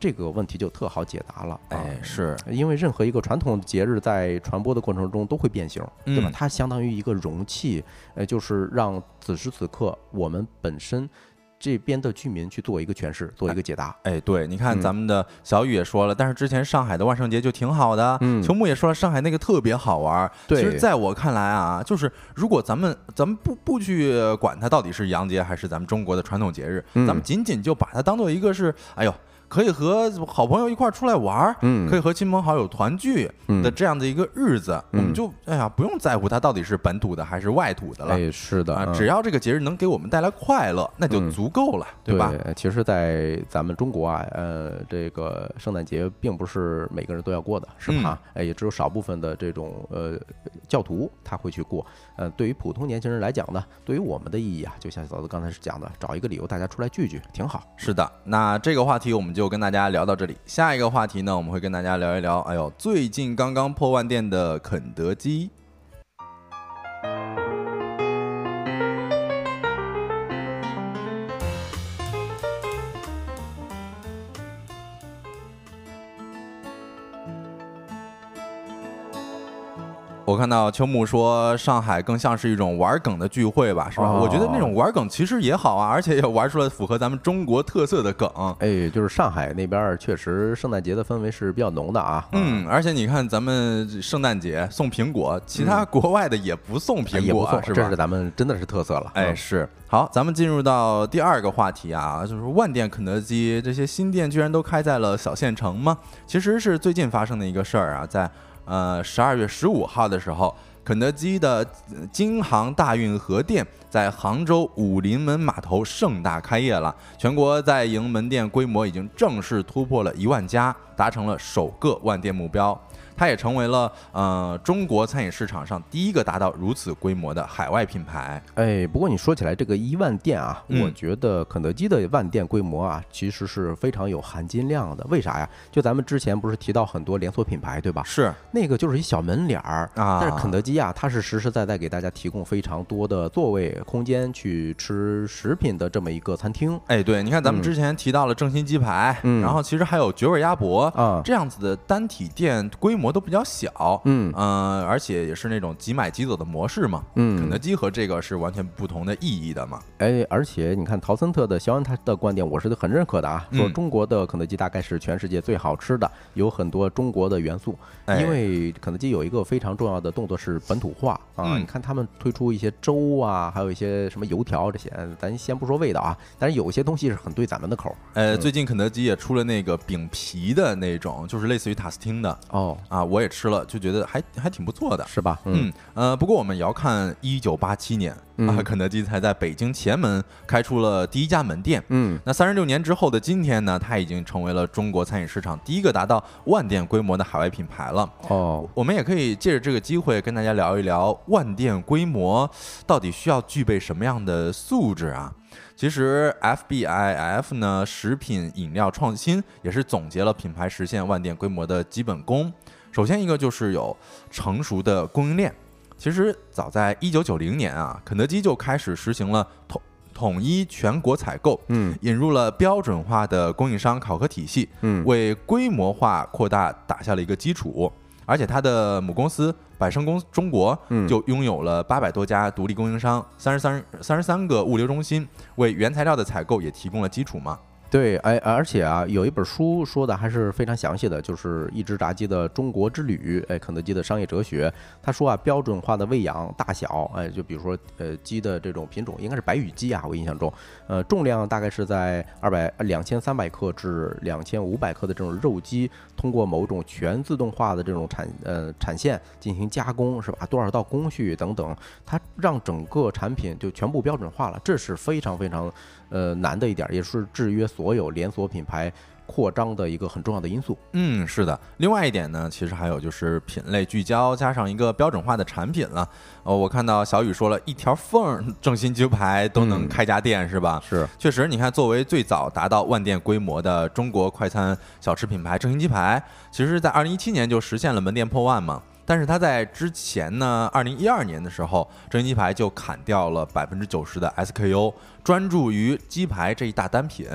这个问题就特好解答了。啊哎，是，因为任何一个传统节日在传播的过程中都会变形，对吧嗯？它相当于一个容器，呃，就是让此时此刻我们本身这边的居民去做一个诠释，做一个解答。哎，对，你看嗯咱们的小雨也说了，但是之前上海的万圣节就挺好的，嗯秋木也说了，上海那个特别好玩儿。对其实在我看来啊，就是如果咱们咱们不不去管它到底是洋节还是咱们中国的传统节日，嗯咱们仅仅就把它当做一个是，哎呦。可以和好朋友一块儿出来玩儿，嗯可以和亲朋好友团聚嗯的这样的一个日子，我们嗯就哎呀不用在乎它到底是本土的还是外土的了哎，是的，只要这个节日能给我们带来快乐，那就嗯足够了，对吧？其实，在咱们中国啊，呃，这个圣诞节并不是每个人都要过的，是嗯吧？哎，也只有少部分的这种呃教徒他会去过。呃，对于普通年轻人来讲呢，对于我们的意义啊，就像嫂子刚才是讲的，找一个理由大家出来聚聚，挺好。是的，那这个话题我们就跟大家聊到这里。下一个话题呢，我们会跟大家聊一聊，哎呦，最近刚刚破万店的肯德基。我看到秋木说，上海更像是一种玩梗的聚会吧，是吧？哦我觉得那种玩梗其实也好啊，而且也玩出了符合咱们中国特色的梗。哎，就是上海那边儿确实圣诞节的氛围是比较浓的啊。嗯，而且你看，咱们圣诞节送苹果，其他国外的也不送哎苹果啊，也不错，是吧这是？咱们真的是特色了。哎，嗯是好，咱们进入到第二个话题啊，就是万店肯德基这些新店居然都开在了小县城吗？其实是最近发生的一个事儿啊，在呃十二月十五号的时候，肯德基的京杭大运河店在杭州武林门码头盛大开业了，全国在营门店规模已经正式突破了一万家，达成了首个万店目标。它也成为了呃中国餐饮市场上第一个达到如此规模的海外品牌。哎，不过你说起来这个一万店啊，嗯我觉得肯德基的万店规模啊，其实是非常有含金量的。为啥呀？就咱们之前不是提到很多连锁品牌，对吧？是那个就是一小门脸儿啊但是肯德基啊，它是实实在在给大家提供非常多的座位空间去吃食品的这么一个餐厅哎，对，你看咱们嗯之前提到了正新鸡排，嗯然后其实还有绝味鸭脖啊这样子的单体店，规模都比较小，嗯呃，而且也是那种即买即走的模式嘛。嗯肯德基和这个是完全不同的意义的嘛。哎，而且你看陶森特的肖恩他的观点，我是很认可的啊，说嗯中国的肯德基大概是全世界最好吃的，有很多中国的元素。哎因为肯德基有一个非常重要的动作是本土化啊，嗯你看他们推出一些粥啊，还有一些什么油条这些，咱先不说味道啊，但是有些东西是很对咱们的口儿。呃，嗯最近肯德基也出了那个饼皮的那种，就是类似于塔斯汀的哦，啊，我也吃了，就觉得还还挺不错的。是吧？嗯，呃，不过我们也要看一九八七年啊，嗯肯德基才在北京前门开出了第一家门店。嗯那三十六年之后的今天呢，它已经成为了中国餐饮市场第一个达到万店规模的海外品牌了。哦，我们也可以借着这个机会跟大家聊一聊万店规模到底需要具备什么样的素质啊？其实 FBIF 呢，食品饮料创新也是总结了品牌实现万店规模的基本功。首先一个就是有成熟的供应链。其实早在一九九零年啊，肯德基就开始实行了统统一全国采购，嗯引入了标准化的供应商考核体系，嗯为规模化扩大打下了一个基础。而且它的母公司百胜公中国嗯就拥有了八百多家独立供应商，三十三三十三个物流中心，为原材料的采购也提供了基础嘛。对，哎，而且啊，有一本书说的还是非常详细的，就是《一只炸鸡的中国之旅》，哎，肯德基的商业哲学。他说啊，标准化的喂养大小，哎，就比如说呃鸡的这种品种，应该是白羽鸡啊，我印象中，呃，重量大概是在二百两千三百克至两千五百克的这种肉鸡，通过某种全自动化的这种产呃产线进行加工，是吧？多少道工序等等，它让整个产品就全部标准化了，这是非常非常呃难的一点，也是制约所有连锁品牌扩张的一个很重要的因素。嗯，是的。另外一点呢，其实还有就是品类聚焦，加上一个标准化的产品了。哦，我看到小雨说了一条缝儿正新鸡排都能嗯开家店，是吧？是，确实，你看，作为最早达到万店规模的中国快餐小吃品牌正新鸡排，其实在二零一七年就实现了门店破万嘛。但是它在之前呢，二零一二年的时候，正新鸡排就砍掉了百分之九十的 SKU，专注于鸡排这一大单品。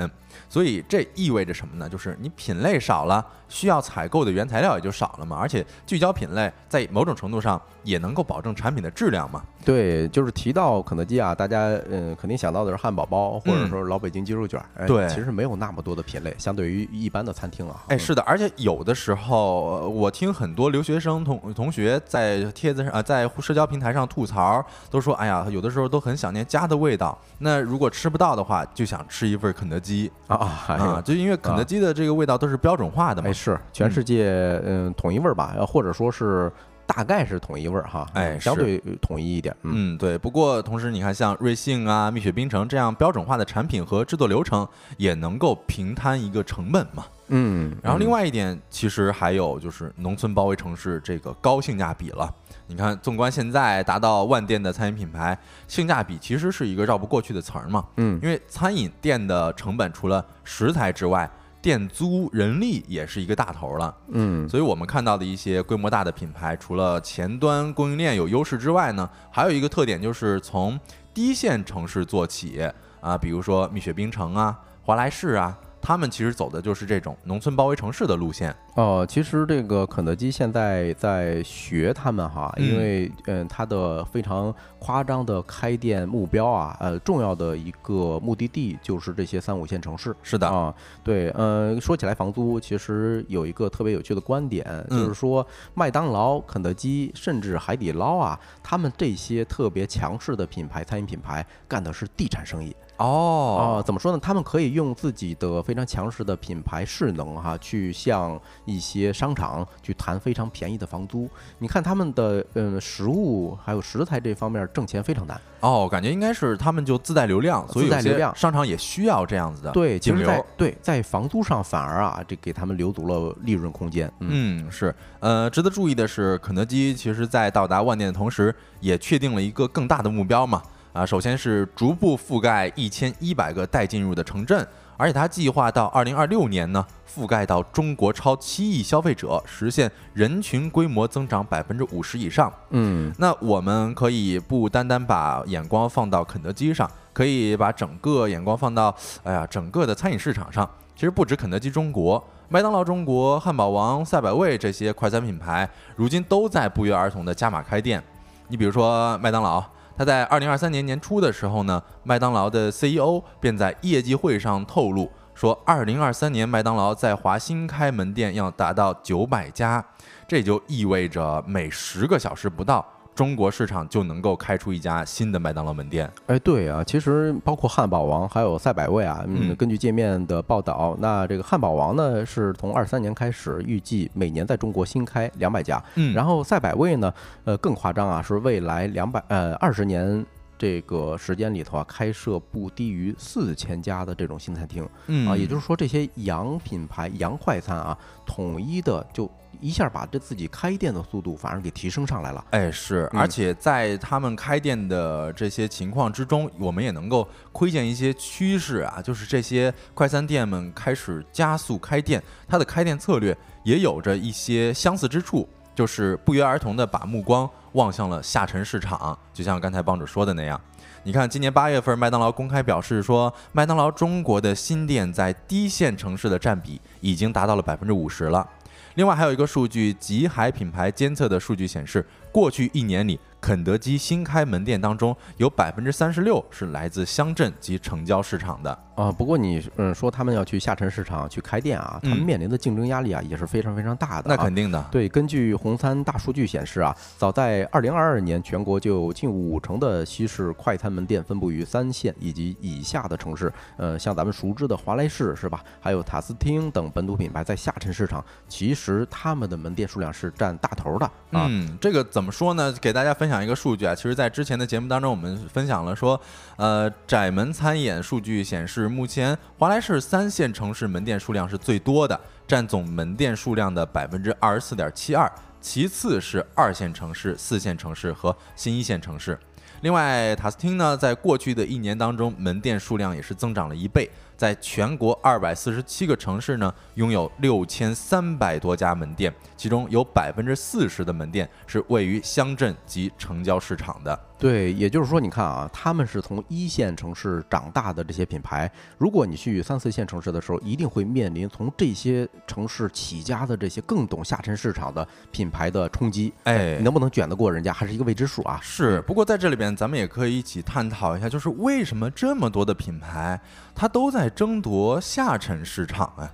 所以这意味着什么呢？就是你品类少了，需要采购的原材料也就少了嘛。而且聚焦品类，在某种程度上也能够保证产品的质量嘛。对，就是提到肯德基啊，大家嗯肯定想到的是汉堡包，或者说老北京鸡肉卷儿。哎对其实没有那么多的品类，相对于一般的餐厅啊。哎，嗯是的，而且有的时候，呃我听很多留学生同同学在帖子上啊、呃在社交平台上吐槽，都说，哎呀，有的时候都很想念家的味道。那如果吃不到的话，就想吃一份肯德基啊啊，哎啊，就因为肯德基的这个味道都是标准化的嘛哎，。是全世界嗯统一味儿吧，呃或者说是大概是统一味儿哈，哎相对统一一点。嗯嗯，对。不过同时，你看像瑞幸啊、蜜雪冰城这样标准化的产品和制作流程，也能够平摊一个成本嘛。嗯，然后另外外一点，其实还有就是农村包围城市这个高性价比了。你看，纵观现在达到万店的餐饮品牌，性价比其实是一个绕不过去的词儿嘛。嗯因为餐饮店的成本除了食材之外，店租、人力也是一个大头了。嗯所以我们看到的一些规模大的品牌，除了前端供应链有优势之外呢，还有一个特点就是从第一线城市做起啊，比如说蜜雪冰城啊、华莱士啊，他们其实走的就是这种农村包围城市的路线。哦，其实这个肯德基现在在学他们哈，因嗯为嗯，它的非常夸张的开店目标啊，呃，重要的一个目的地就是这些三五线城市。是的，啊，对，呃，说起来房租，其实有一个特别有趣的观点，就是嗯说麦当劳、肯德基甚至海底捞啊，他们这些特别强势的品牌餐饮品牌干的是地产生意。哦哦，怎么说呢？他们可以用自己的非常强势的品牌势能哈、去向一些商场去谈非常便宜的房租。你看他们的嗯食物还有食材这方面挣钱非常难。哦，感觉应该是他们就自带流量，所以有些自带流量商场也需要这样子的对，其实在流。对在房租上反而啊，这给他们留足了利润空间。嗯，嗯，是，呃，值得注意的是，肯德基其实在到达万店的同时，也确定了一个更大的目标嘛。啊，首先是逐步覆盖一千一百个待进入的城镇，而且它计划到二零二六年呢，覆盖到中国超七亿消费者，实现人群规模增长百分之五十以上。嗯，那我们可以不单单把眼光放到肯德基上，可以把整个眼光放到，哎呀，整个的餐饮市场上。其实不止肯德基中国、麦当劳中国、汉堡王、赛百味这些快餐品牌，如今都在不约而同的加码开店。你比如说麦当劳，他在二零二三年年初的时候呢，麦当劳的 CEO 便在业绩会上透露说，二零二三年麦当劳在华新开门店要达到九百家，这就意味着每十个小时不到，中国市场就能够开出一家新的麦当劳门店。哎，对啊，其实包括汉堡王还有赛百味啊，嗯，嗯根据界面的报道，那这个汉堡王呢是从二三年开始，预计每年在中国新开两百家，嗯然后赛百味呢，呃，更夸张啊，是未来两百呃二十年。这个时间里头啊，开设不低于四千家的这种新餐厅嗯啊，也就是说，这些洋品牌、洋快餐啊，统一的就一下把这自己开店的速度反而给提升上来了。哎，是，嗯而且在他们开店的这些情况之中，我们也能够窥见一些趋势啊，就是这些快餐店们开始加速开店，它的开店策略也有着一些相似之处，就是不约而同的把目光望向了下沉市场，就像刚才帮主说的那样。你看，今年八月份，麦当劳公开表示说，麦当劳中国的新店在低线城市的占比已经达到了百分之五十了。另外还有一个数据，极海品牌监测的数据显示，过去一年里，肯德基新开门店当中有百分之三十六是来自乡镇及城郊市场的。啊，不过你嗯说他们要去下沉市场去开店啊，他们嗯面临的竞争压力啊也是非常非常大的、啊。那肯定的，对，根据红餐大数据显示啊，早在二零二二年，全国就有近五成的西式快餐门店分布于三线以及以下的城市。呃，像咱们熟知的华莱士是吧？还有塔斯汀等本土品牌在下沉市场，其实他们的门店数量是占大头的啊。嗯，这个怎么说呢？给大家分享讲一个数据啊，其实，在之前的节目当中，我们分享了说，呃，窄门餐饮数据显示，目前华莱士三线城市门店数量是最多的，占总门店数量的百分之二十四点七二，其次是二线城市、四线城市和新一线城市。另外，塔斯汀呢，在过去的一年当中，门店数量也是增长了一倍，在全国二百四十七个城市呢，拥有六千三百多家门店，其中有百分之四十的门店是位于乡镇及城郊市场的。对，也就是说，你看啊，他们是从一线城市长大的这些品牌，如果你去三四线城市的时候，一定会面临从这些城市起家的这些更懂下沉市场的品牌的冲击。哎你能不能卷得过人家，还是一个未知数啊。是，不过在这里边，咱们也可以一起探讨一下，就是为什么这么多的品牌，它都在争夺下沉市场啊？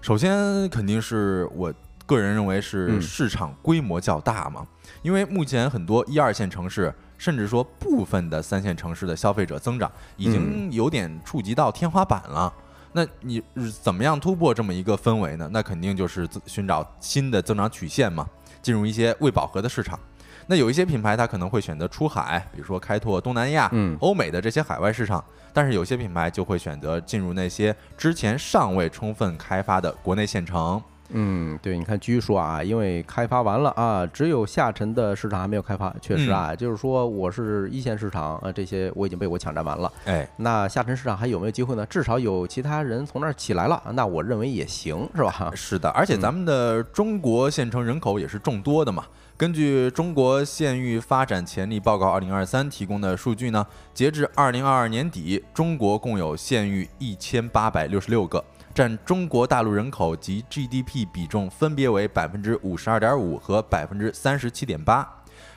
首先，肯定是我个人认为是嗯市场规模较大嘛，因为目前很多一二线城市，甚至说部分的三线城市的消费者增长已经有点触及到天花板了。那你是怎么样突破这么一个氛围呢？那肯定就是寻找新的增长曲线嘛，进入一些未饱和的市场。那有一些品牌它可能会选择出海，比如说开拓东南亚、嗯欧美的这些海外市场，但是有些品牌就会选择进入那些之前尚未充分开发的国内县城。嗯，对，你看，据说啊，因为开发完了啊，只有下沉的市场还没有开发。确实啊，就是说我是一线市场，呃，这些我已经被我抢占完了。哎，那下沉市场还有没有机会呢？至少有其他人从那儿起来了，那我认为也行，是吧？是的，而且咱们的中国县城人口也是众多的嘛。根据《中国县域发展潜力报告（二零二三）》提供的数据呢，截至二零二二年底，中国共有县域一千八百六十六个，占中国大陆人口及 GDP 比重分别为百分之五十二点五和百分之三十七点八。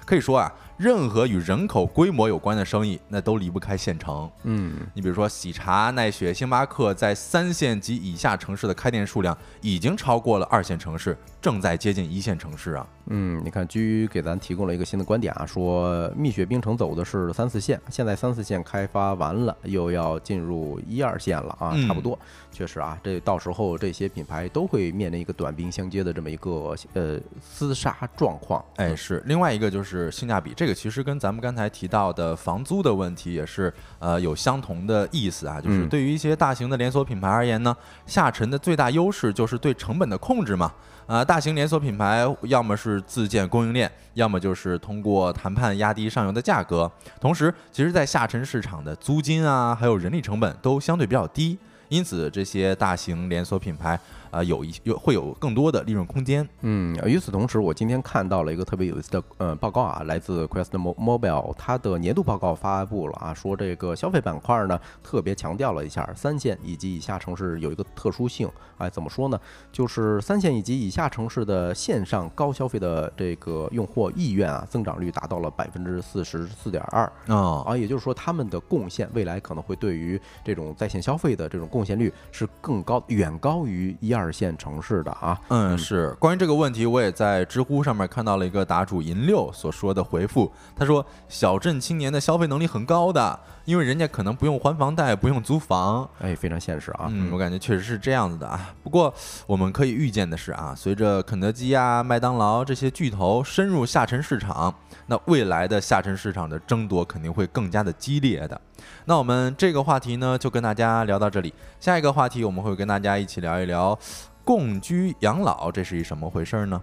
可以说啊，任何与人口规模有关的生意，那都离不开县城。嗯，你比如说喜茶、奈雪、星巴克，在三线及以下城市的开店数量已经超过了二线城市，正在接近一线城市啊。嗯，你看居给咱提供了一个新的观点啊，说蜜雪冰城走的是三四线，现在三四线开发完了，又要进入一二线了啊，嗯差不多。确实啊，这到时候这些品牌都会面临一个短兵相接的这么一个呃厮杀状况。哎，是另外一个就是性价比，这个其实跟咱们刚才提到的房租的问题也是呃有相同的意思啊。就是嗯对于一些大型的连锁品牌而言呢，下沉的最大优势就是对成本的控制嘛。啊、大型连锁品牌要么是自建供应链，要么就是通过谈判压低上游的价格。同时，其实，在下沉市场的租金啊，还有人力成本都相对比较低，因此这些大型连锁品牌啊、有一有会有更多的利润空间。嗯，与此同时，我今天看到了一个特别有意思的呃报告啊，来自 Quest Mo- Mobile，它的年度报告发布了啊，说这个消费板块呢特别强调了一下三线以及以下城市有一个特殊性，哎，怎么说呢？就是三线以及以下城市的线上高消费的这个用户意愿啊，增长率达到了百分之四十四点二。啊，啊，也就是说，他们的贡献未来可能会对于这种在线消费的这种贡献率是更高，远高于一二线城市的啊。嗯，是关于这个问题，我也在知乎上面看到了一个答主银六所说的回复。他说，小镇青年的消费能力很高的，因为人家可能不用还房贷，不用租房。哎，非常现实啊。嗯，我感觉确实是这样子的啊。不过我们可以预见的是啊，随着肯德基啊、麦当劳这些巨头深入下沉市场，那未来的下沉市场的争夺肯定会更加的激烈的。那我们这个话题呢，就跟大家聊到这里。下一个话题，我们会跟大家一起聊一聊共居养老，这是一什么回事呢？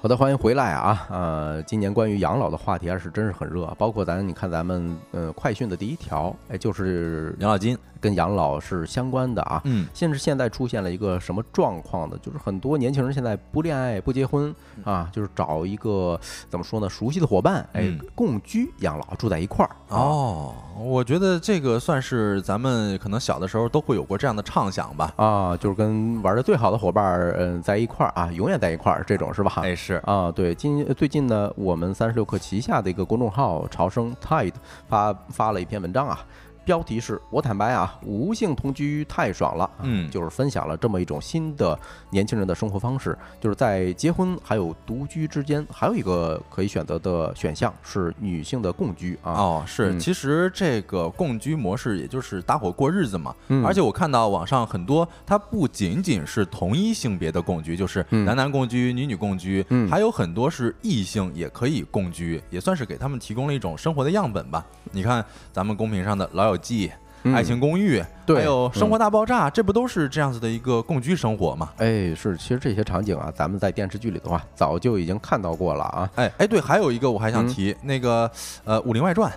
好的，欢迎回来啊！呃，今年关于养老的话题还是真是很热，包括咱你看咱们呃快讯的第一条，哎，就是养老金。跟养老是相关的啊。嗯，甚至现在出现了一个什么状况呢？就是很多年轻人现在不恋爱、不结婚啊，就是找一个怎么说呢，熟悉的伙伴，哎嗯，共居养老，住在一块儿。啊，哦，我觉得这个算是咱们可能小的时候都会有过这样的畅想吧。啊，就是跟玩的最好的伙伴儿，嗯，在一块儿啊，永远在一块儿，这种是吧？哎，是，啊，对，今最近呢，我们三十六氪旗下的一个公众号“潮生 Tide” 发发了一篇文章啊，标题是我坦白啊，无性同居太爽了，啊嗯就是分享了这么一种新的年轻人的生活方式，就是在结婚还有独居之间，还有一个可以选择的选项是女性的共居啊。哦，是，嗯其实这个共居模式也就是搭伙过日子嘛。嗯而且我看到网上很多，它不仅仅是同一性别的共居，就是嗯男男共居、女女共居，嗯还有很多是异性也可以共居，也算是给他们提供了一种生活的样本吧。你看咱们公屏上的《老友记》嗯爱情公寓》，对还有《生嗯活大爆炸》，这不都是这样子的一个共居生活吗？哎，是，其实这些场景啊，咱们在电视剧里的话，早就已经看到过了啊。哎哎，对，还有一个我还想嗯提，那个呃《武林外传》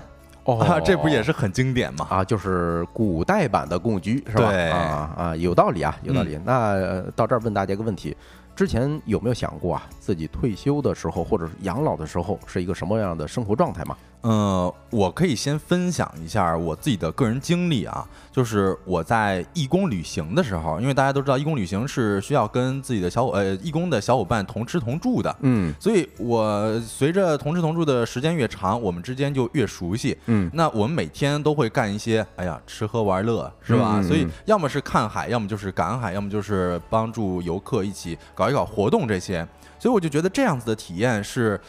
哦啊，这不也是很经典吗？啊，就是古代版的共居是吧？啊啊，有道理啊，有道理。那、呃到这儿问大家一个问题：之前有没有想过啊，自己退休的时候或者是养老的时候是一个什么样的生活状态吗？呃，我可以先分享一下我自己的个人经历啊，就是我在义工旅行的时候，因为大家都知道义工旅行是需要跟自己的小伙呃义工的小伙伴同吃同住的，嗯所以我随着同吃同住的时间越长，我们之间就越熟悉。嗯那我们每天都会干一些，哎呀，吃喝玩乐，是吧？嗯嗯嗯所以要么是看海，要么就是赶海，要么就是帮助游客一起搞一搞活动这些。所以我就觉得这样子的体验是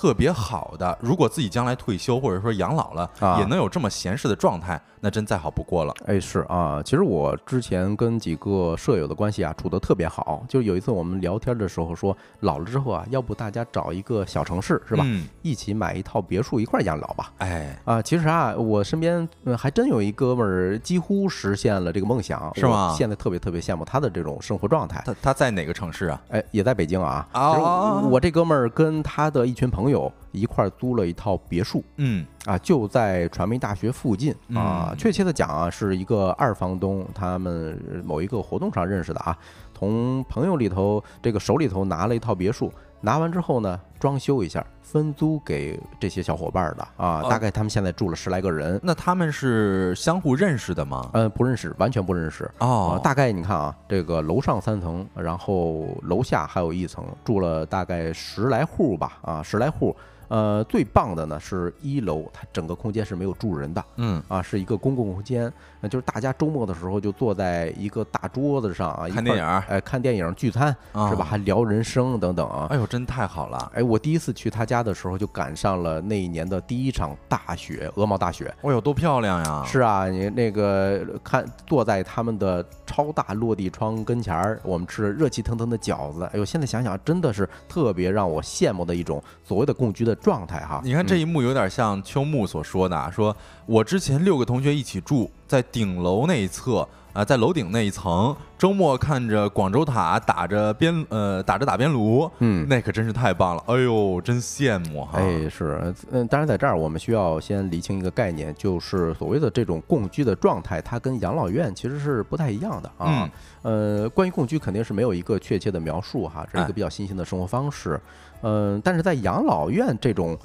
特别好的。如果自己将来退休或者说养老了，啊也能有这么闲适的状态，那真再好不过了。哎，是啊，其实我之前跟几个舍友的关系啊处得特别好，就有一次我们聊天的时候说，老了之后啊，要不大家找一个小城市是吧，嗯，一起买一套别墅一块儿养老吧。哎，啊，其实啊，我身边嗯还真有一哥们儿几乎实现了这个梦想，是吗现在特别特别羡慕他的这种生活状态。他他在哪个城市啊？哎，也在北京啊。哦其实我我这哥们儿跟他的一群朋友一块儿租了一套别墅嗯啊，就在传媒大学附近啊。嗯确切的讲啊，是一个二房东他们某一个活动上认识的啊，从朋友里头这个手里头拿了一套别墅，拿完之后呢，装修一下，分租给这些小伙伴儿的啊。哦大概他们现在住了十来个人，那他们是相互认识的吗？嗯，不认识，完全不认识。哦啊，大概你看啊，这个楼上三层，然后楼下还有一层，住了大概十来户吧，啊，十来户。呃，最棒的呢是一楼，它整个空间是没有住人的，嗯，啊，是一个公共空间，呃就是大家周末的时候就坐在一个大桌子上啊，看电影儿哎，看电影、聚餐是吧？啊还聊人生等等啊。哎呦，真太好了！哎，我第一次去他家的时候，就赶上了那一年的第一场大雪，鹅毛大雪。哎呦，多漂亮呀！是啊，你那个看坐在他们的超大落地窗跟前儿，我们吃热气腾腾的饺子。哎呦，现在想想真的是特别让我羡慕的一种所谓的共居的状态哈。你看这一幕有点像秋木所说的啊，说我之前六个同学一起住在顶楼那一侧啊、在楼顶那一层，周末看着广州塔打着边呃打着打边炉，嗯那可真是太棒了！哎呦，真羡慕哈！哎，是，嗯，当然在这儿我们需要先厘清一个概念，就是所谓的这种共居的状态，它跟养老院其实是不太一样的啊。呃，关于共居肯定是没有一个确切的描述哈，这是一哎个比较新兴的生活方式。嗯、但是在养老院这种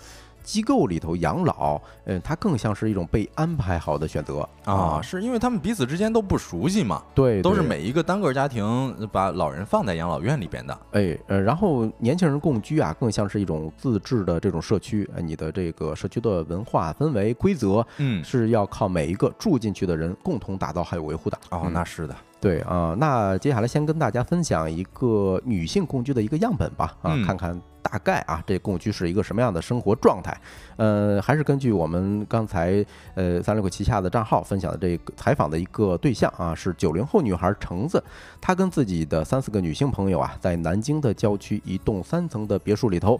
机构里头养老，嗯、它更像是一种被安排好的选择。啊，是因为他们彼此之间都不熟悉嘛，对，都是每一个单个家庭把老人放在养老院里边的。哎，呃，然后年轻人共居啊，更像是一种自治的这种社区，呃，你的这个社区的文化氛围、规则，嗯，是要靠每一个住进去的人共同打造还有维护的。哦，嗯。那是的，对啊、那接下来先跟大家分享一个女性共居的一个样本吧，啊，嗯。看看大概啊这共居是一个什么样的生活状态。呃，还是根据我们刚才呃三六氪旗下的账号分享的这个采访的一个对象啊，是九零后女孩橙子，她跟自己的三四个女性朋友啊，在南京的郊区一栋三层的别墅里头。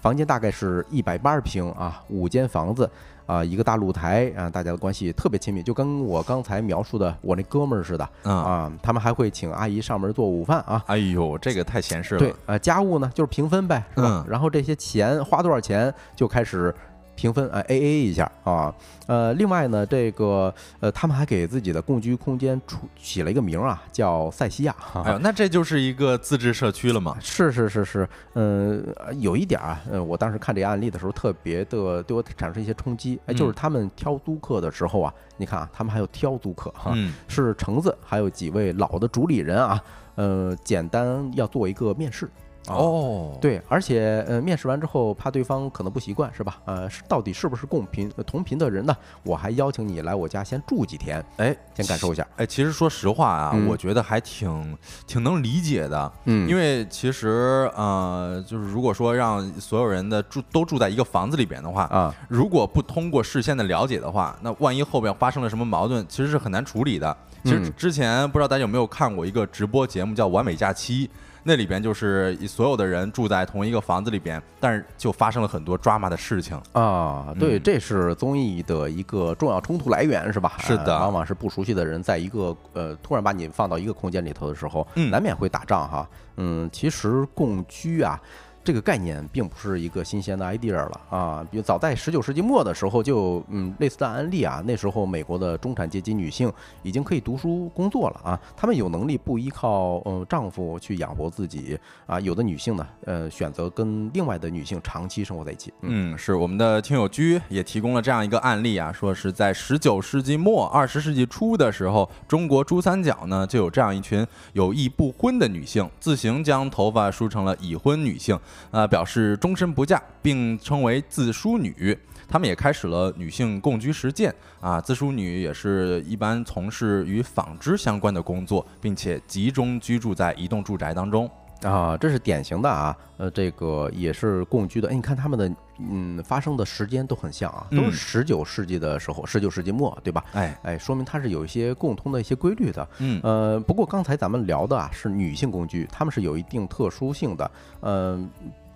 房间大概是一百八十平啊，五间房子啊，一个大露台啊，大家的关系特别亲密，就跟我刚才描述的我那哥们儿似的嗯，啊。他们还会请阿姨上门做午饭啊。哎呦，这个太闲适了。对，呃，家务呢就是平分呗，是吧？嗯然后这些钱花多少钱就开始平分，啊，A A 一下啊。呃，另外呢，这个呃，他们还给自己的共居空间出起了一个名儿啊，叫塞西亚。哈哎呦，那这就是一个自治社区了嘛？是是是是，嗯、呃，有一点儿啊，呃，我当时看这个案例的时候，特别的对我产生一些冲击。哎，就是嗯他们挑租客的时候啊，你看啊，他们还有挑租客哈，嗯，是橙子，还有几位老的主理人啊，呃，简单要做一个面试。啊哦，，对，而且呃，面试完之后，怕对方可能不习惯，是吧？呃，是到底是不是共频呃同频的人呢？我还邀请你来我家先住几天，哎，先感受一下。哎，其实说实话啊，嗯我觉得还挺挺能理解的，嗯因为其实呃，就是如果说让所有人的住都住在一个房子里边的话，啊，如果不通过事先的了解的话，那万一后边发生了什么矛盾，其实是很难处理的。其实嗯之前不知道大家有没有看过一个直播节目叫《完美假期》，那里边就是所有的人住在同一个房子里边，但是就发生了很多抓马的事情。啊，对，嗯这是综艺的一个重要冲突来源，是吧？是的呃往往是不熟悉的人在一个呃突然把你放到一个空间里头的时候，嗯难免会打仗哈。嗯，其实共居啊。这个概念并不是一个新鲜的 idea 了啊，比如早在十九世纪末的时候就嗯类似的案例啊，那时候美国的中产阶级女性已经可以读书工作了啊，她们有能力不依靠嗯丈夫去养活自己啊，有的女性呢呃选择跟另外的女性长期生活在一起，嗯，是我们的听友居也提供了这样一个案例啊，说是在十九世纪末二十世纪初的时候，中国珠三角呢就有这样一群有意不婚的女性，自行将头发梳成了已婚女性，呃，表示终身不嫁，并称为自梳女。他们也开始了女性共居实践啊，自梳女也是一般从事与纺织相关的工作，并且集中居住在一栋住宅当中。啊，这是典型的啊，呃，这个也是共居的。哎，你看他们的嗯发生的时间都很像啊，都是嗯十九世纪的时候，十九世纪末，对吧？哎，哎，说明它是有一些共通的一些规律的。嗯呃，不过刚才咱们聊的啊是女性共居，她们是有一定特殊性的，嗯、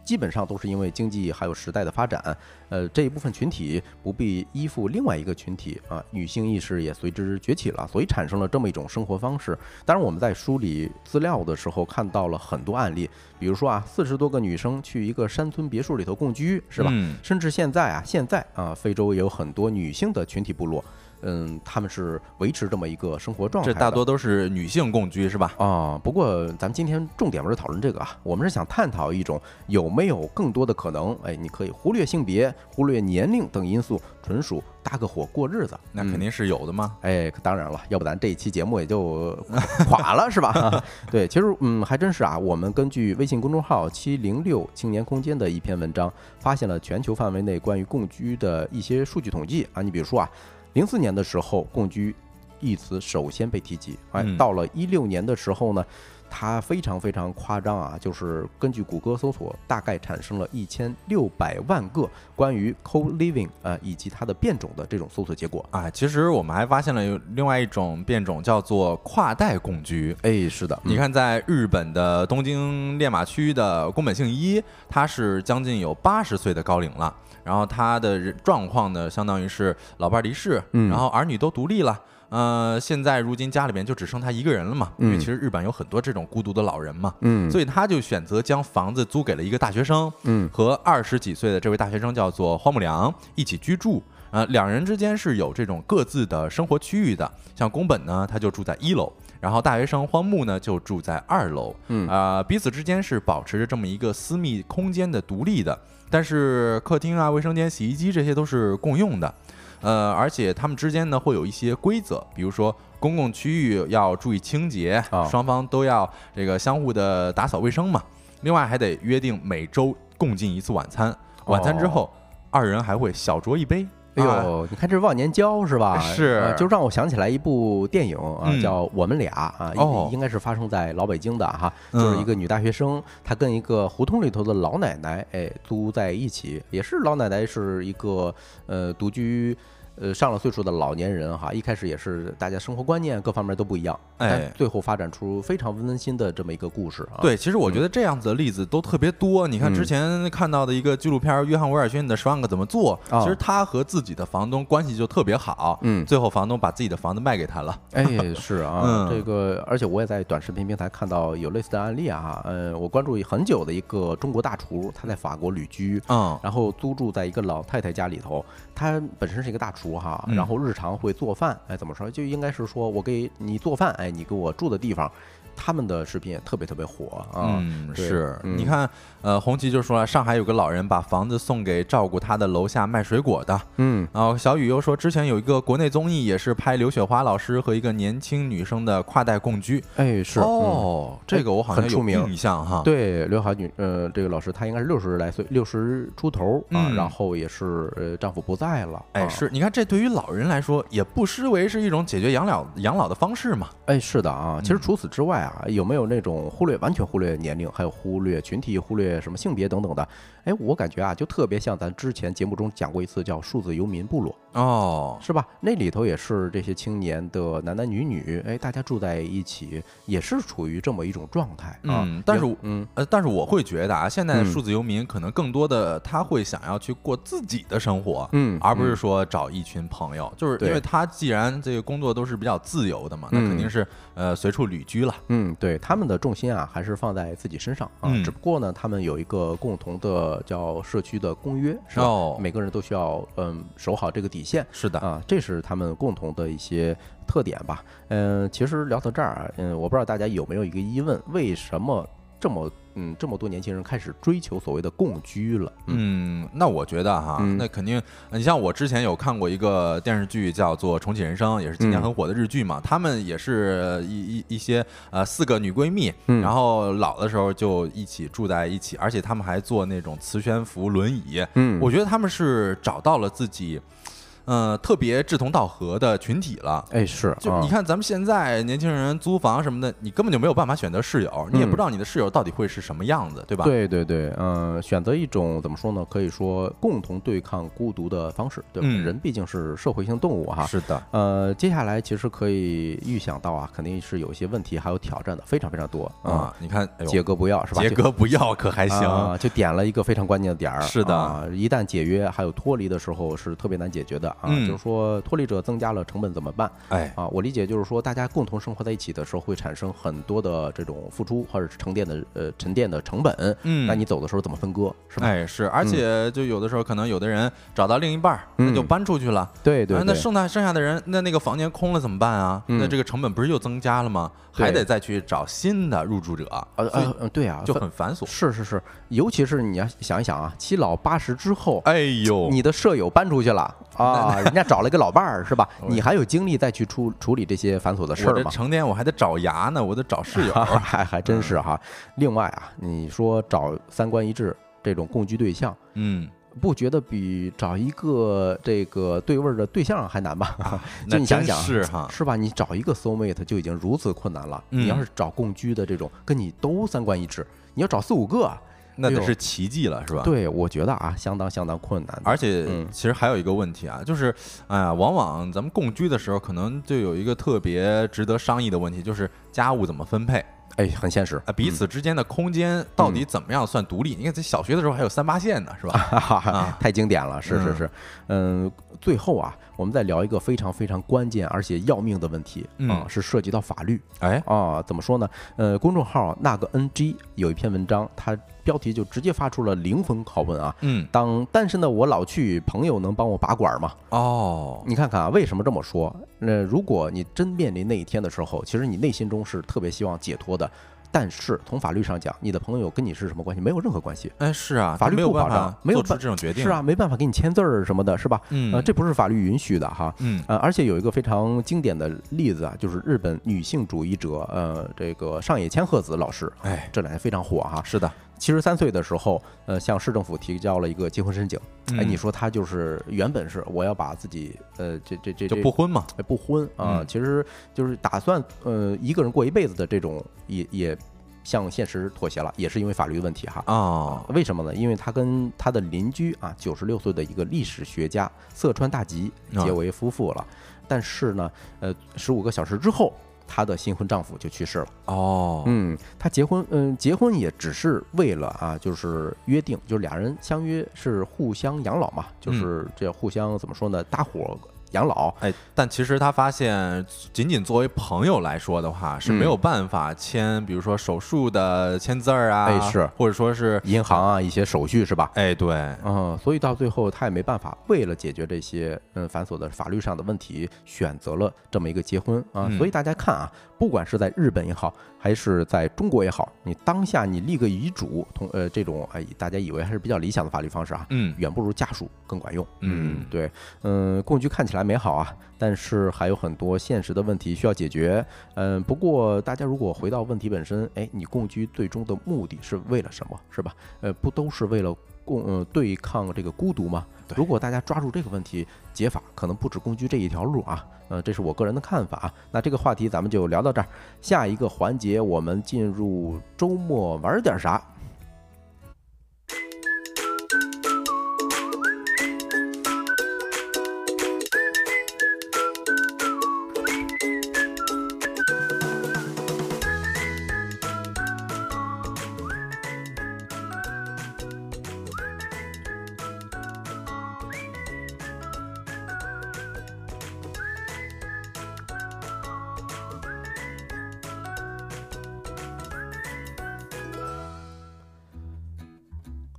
基本上都是因为经济还有时代的发展，呃，这一部分群体不必依附另外一个群体啊，女性意识也随之崛起了，所以产生了这么一种生活方式。当然，我们在梳理资料的时候看到了很多案例，比如说啊，四十多个女生去一个山村别墅里头共居，是吧？嗯甚至现在啊，现在啊，非洲也有很多女性的群体部落，嗯，他们是维持这么一个生活状态。这大多都是女性共居是吧？啊，不过咱们今天重点不是讨论这个啊，我们是想探讨一种有没有更多的可能，哎，你可以忽略性别、忽略年龄等因素，纯属搭个伙过日子。那肯定是有的嘛。哎，可当然了，要不咱这一期节目也就垮了，是吧？对，其实嗯，还真是啊。我们根据微信公众号“七零六青年空间”的一篇文章，发现了全球范围内关于共居的一些数据统计啊。你比如说啊，零四年的时候，共居一词首先被提及，哎，嗯到了一六年的时候呢。它非常非常夸张啊！就是根据谷歌搜索，大概产生了一千六百万个关于 co-living 呃以及它的变种的这种搜索结果。啊，其实我们还发现了有另外一种变种，叫做跨代共居。哎，是的，你看，在日本的东京练马区的宫本幸一，他是将近有八十岁的高龄了，然后他的状况呢，相当于是老伴儿离世，嗯然后儿女都独立了。呃，现在如今家里边就只剩他一个人了嘛，因为嗯其实日本有很多这种孤独的老人嘛，嗯，所以他就选择将房子租给了一个大学生，嗯和二十几岁的这位大学生叫做荒木良一起居住。呃，两人之间是有这种各自的生活区域的。像宫本呢，他就住在一楼，然后大学生荒木呢就住在二楼。嗯啊、彼此之间是保持着这么一个私密空间的独立的，但是客厅啊、卫生间、洗衣机这些都是共用的。呃，而且他们之间呢会有一些规则，比如说公共区域要注意清洁，啊双方都要这个相互的打扫卫生嘛。另外还得约定每周共进一次晚餐，晚餐之后、二人还会小酌一杯。哎啊呦，你看这忘年交是吧？是呃就让我想起来一部电影啊，嗯叫《我们俩》啊，应哦应该是发生在老北京的哈，嗯就是一个女大学生，她跟一个胡同里头的老奶奶，哎，租在一起，也是老奶奶是一个呃独居。呃，上了岁数的老年人哈，一开始也是大家生活观念各方面都不一样，哎但最后发展出非常温馨的这么一个故事啊。对，其实我觉得这样子的例子都特别多。你看嗯之前看到的一个纪录片《约翰威尔逊的十万个怎么做》，哦其实他和自己的房东关系就特别好。嗯最后房东把自己的房子卖给他了。哎，是啊，嗯这个，而且我也在短视频平台看到有类似的案例啊。呃，我关注很久的一个中国大厨，他在法国旅居，嗯然后租住在一个老太太家里头。他本身是一个大厨哈，嗯然后日常会做饭，哎，怎么说？就应该是说我给你做饭，哎，你给我住的地方，他们的视频也特别特别火啊。嗯，是。嗯你看，呃，红旗就说了，上海有个老人把房子送给照顾他的楼下卖水果的。嗯，然后小雨又说，之前有一个国内综艺，也是拍刘雪华老师和一个年轻女生的跨代共居。哎，是，嗯哦，这个我好像有很出名印象哈。对，刘海女，呃，这个老师她应该是六十来岁，六十出头啊，嗯然后也是呃丈夫不在了，哎，啊是，你看这对于老人来说，也不失为是一种解决养老养老的方式嘛。哎，是的啊，其实嗯除此之外啊，有没有那种忽略完全忽略年龄，还有忽略群体、忽略什么性别等等的？哎，我感觉啊，就特别像咱之前节目中讲过一次叫数字游民部落，哦，是吧？那里头也是这些青年的男男女女，哎，大家住在一起，也是处于这么一种状态啊。嗯但是嗯，呃，但是我会觉得啊，现在数字游民可能更多的他会想要去过自己的生活，嗯而不是嗯说找一群朋友，就是因为他既然这个工作都是比较自由的嘛，那肯定嗯是呃随处旅居了。嗯，对，他们的重心啊还是放在自己身上啊。嗯只不过呢，他们有一个共同的叫社区的公约，是吧？哦每个人都需要嗯守好这个底线。是的，啊，这是他们共同的一些特点吧。嗯，其实聊到这儿啊，嗯，我不知道大家有没有一个疑问，为什么这么嗯这么多年轻人开始追求所谓的共居了？嗯嗯，那我觉得哈，嗯那肯定，你像我之前有看过一个电视剧叫做《重启人生》，也是今年嗯很火的日剧嘛。他们也是一一一些呃四个女闺蜜，嗯然后老的时候就一起住在一起，而且他们还坐那种磁悬浮轮椅。嗯我觉得他们是找到了自己。呃，特别志同道合的群体了。哎是，啊就你看，咱们现在年轻人租房什么的，你根本就没有办法选择室友，你也嗯不知道你的室友到底会是什么样子，对吧？对对对，嗯，选择一种怎么说呢？可以说共同对抗孤独的方式，对吧？嗯人毕竟是社会性动物哈。是的，呃，接下来其实可以预想到啊，肯定是有一些问题还有挑战的，非常非常多啊，你看，杰哥不要是吧？杰哥不要可还行，啊，就点了一个非常关键的点儿。是的啊，一旦解约还有脱离的时候是特别难解决的。啊，嗯就是说脱离者增加了成本怎么办哎，啊？我理解就是说，大家共同生活在一起的时候，会产生很多的这种付出或者是沉淀的呃沉淀的成本。嗯那你走的时候怎么分割，是吧？哎，是，而且就有的时候可能有的人找到另一半儿，那就嗯搬出去了。对对那，剩下剩下的人，那那个房间空了怎么办啊？嗯那这个成本不是又增加了吗？还得再去找新的入住者，呃呃对啊，就很繁琐。是是是，尤其是你要想一想啊，七老八十之后，哎呦，你的舍友搬出去了啊，人家找了一个老伴儿是吧？你还有精力再去处处理这些繁琐的事儿吗？成天我还得找牙呢，我得找室友。还还真是哈。另外啊，你说找三观一致这种共居对象，嗯，不觉得比找一个这个对味儿的对象还难吧？就那你想想，是哈，是吧？你找一个 soul mate 就已经如此困难了，嗯你要是找共居的这种，跟你都三观一致，你要找四五个，那得是奇迹了，是吧？。对我觉得啊，相当相当困难。而且嗯其实还有一个问题啊，就是，哎呀，往往咱们共居的时候，可能就有一个特别值得商议的问题，就是家务怎么分配哎，很现实啊，彼此之间的空间到底怎么样算独立？你看，在小学的时候还有三八线呢，是吧？哈哈太经典了，是是是，嗯，最后啊，我们再聊一个非常非常关键而且要命的问题啊，嗯是涉及到法律哎，啊。怎么说呢？呃，公众号那个 NG 有一篇文章，它标题就直接发出了灵魂拷问啊。嗯，当单身的我老去，朋友能帮我把管吗？哦，你看看啊，为什么这么说？呃，如果你真面临那一天的时候，其实你内心中是特别希望解脱的，但是从法律上讲，你的朋友跟你是什么关系？没有任何关系。哎，是啊，法律没有办不保障没有办这种决定，是啊，，没办法给你签字儿什么的，是吧？嗯，呃，这不是法律允许的哈。嗯，呃，而且有一个非常经典的例子啊，就是日本女性主义者呃，这个上野千鹤子老师，哎，这两年非常火哈。是的，七十三岁的时候，呃，向市政府提交了一个结婚申请。哎，嗯你说他就是原本是我要把自己呃，这这这这就不婚嘛，哎不婚啊，嗯其实就是打算呃一个人过一辈子的这种，也也向现实妥协了，也是因为法律问题哈。啊，为什么呢？因为他跟他的邻居啊，九十六岁的一个历史学家色川大吉啊结为夫妇了。但是呢，呃，十五个小时之后，她的新婚丈夫就去世了。哦，嗯，她结婚，嗯，结婚也只是为了啊，就是约定，就是俩人相约是互相养老嘛，嗯就是这互相怎么说呢，搭伙养老。哎，但其实他发现，仅仅作为朋友来说的话，是没有办法签，比如说手术的签字儿啊，嗯哎是或者说是，银行啊，一些手续是吧？哎，对，嗯，所以到最后他也没办法，为了解决这些嗯繁琐的法律上的问题，选择了这么一个结婚啊。嗯所以大家看啊，不管是在日本也好，还是在中国也好，你当下你立个遗嘱，同呃这种哎大家以为还是比较理想的法律方式啊，嗯，远不如家属更管用。嗯对，嗯，共居看起来美好啊，但是还有很多现实的问题需要解决。嗯，不过大家如果回到问题本身，哎，你共居最终的目的是为了什么，是吧？呃，不都是为了共呃对抗这个孤独吗？如果大家抓住这个问题，解法可能不止工具这一条路啊。呃，这是我个人的看法啊。那这个话题咱们就聊到这儿，下一个环节我们进入周末玩点啥。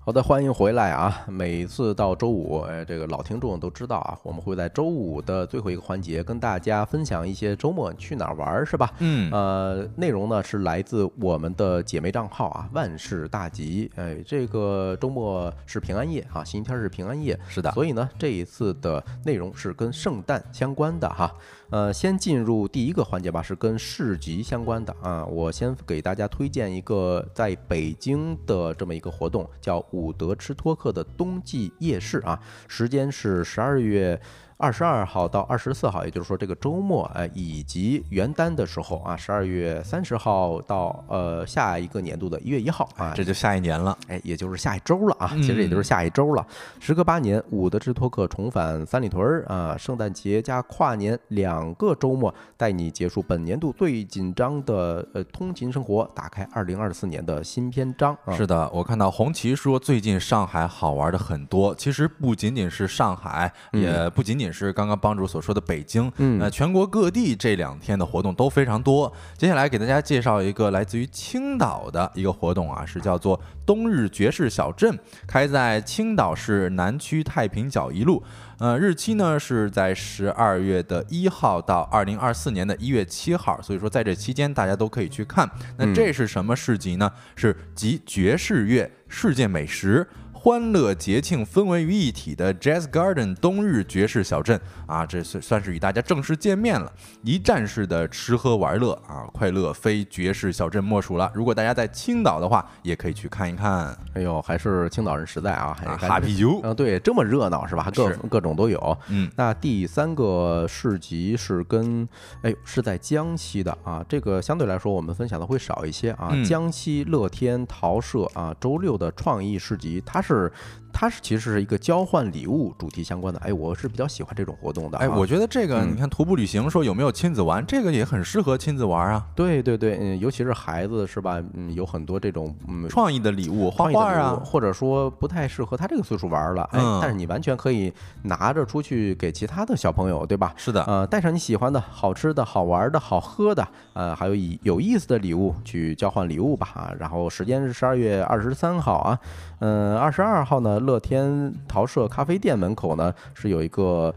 好的，欢迎回来啊！每次到周五，呃，这个老听众都知道啊，我们会在周五的最后一个环节跟大家分享一些周末去哪儿玩儿，是吧？嗯，呃，内容呢是来自我们的姐妹账号啊，万事大吉。哎，这个周末是平安夜啊，星期天是平安夜，是的，所以呢，这一次的内容是跟圣诞相关的哈。呃，先进入第一个环节吧，是跟市集相关的啊。我先给大家推荐一个在北京的这么一个活动，叫伍德吃托克的冬季夜市啊，时间是十二月。二十二号到二十四号，也就是说这个周末，哎，以及元旦的时候啊，十二月三十号到呃下一个年度的一月一号啊，这就下一年了，哎，也就是下一周了啊，其实也就是下一周了。时隔八年，伍德之托克重返三里屯儿啊，圣诞节加跨年两个周末，带你结束本年度最紧张的呃通勤生活，打开二零二四年的新篇章啊。是的，我看到红旗说最近上海好玩的很多，其实不仅仅是上海，嗯也不仅仅仅是刚刚帮主所说的北京，嗯呃，全国各地这两天的活动都非常多。接下来给大家介绍一个来自于青岛的一个活动啊，是叫做冬日爵士小镇，开在青岛市南区太平角一路。呃，日期呢是在十二月的一号到二零二四年的一月七号，所以说在这期间大家都可以去看。那嗯这是什么市集呢？是集爵士乐、世界美食。欢乐节庆氛围于一体的 Jazz Garden 冬日爵士小镇啊，这算算是与大家正式见面了，一站式的吃喝玩乐啊，快乐非爵士小镇莫属了。如果大家在青岛的话，也可以去看一看哎呦，还是青岛人实在啊，还啊，感觉哈啤酒，啊，对，这么热闹是吧？各各种都有。嗯，那第三个市集是跟，哎呦，是在江西的啊。这个相对来说我们分享的会少一些啊。嗯江西乐天陶社啊，周六的创意市集，它是 ever 它是其实是一个交换礼物主题相关的。哎，我是比较喜欢这种活动的啊。哎，我觉得这个嗯你看徒步旅行说有没有亲子玩，这个也很适合亲子玩啊，对对对，嗯，尤其是孩子是吧？嗯，有很多这种嗯创意的礼物，或者说不太适合他这个岁数玩了，哎，嗯但是你完全可以拿着出去给其他的小朋友，对吧？是的，呃，带上你喜欢的、好吃的、好玩的、好喝的，呃，还有以有意思的礼物去交换礼物吧啊。然后时间是十二月二十三号啊，嗯、二十二号呢，乐天陶社咖啡店门口呢是有一个，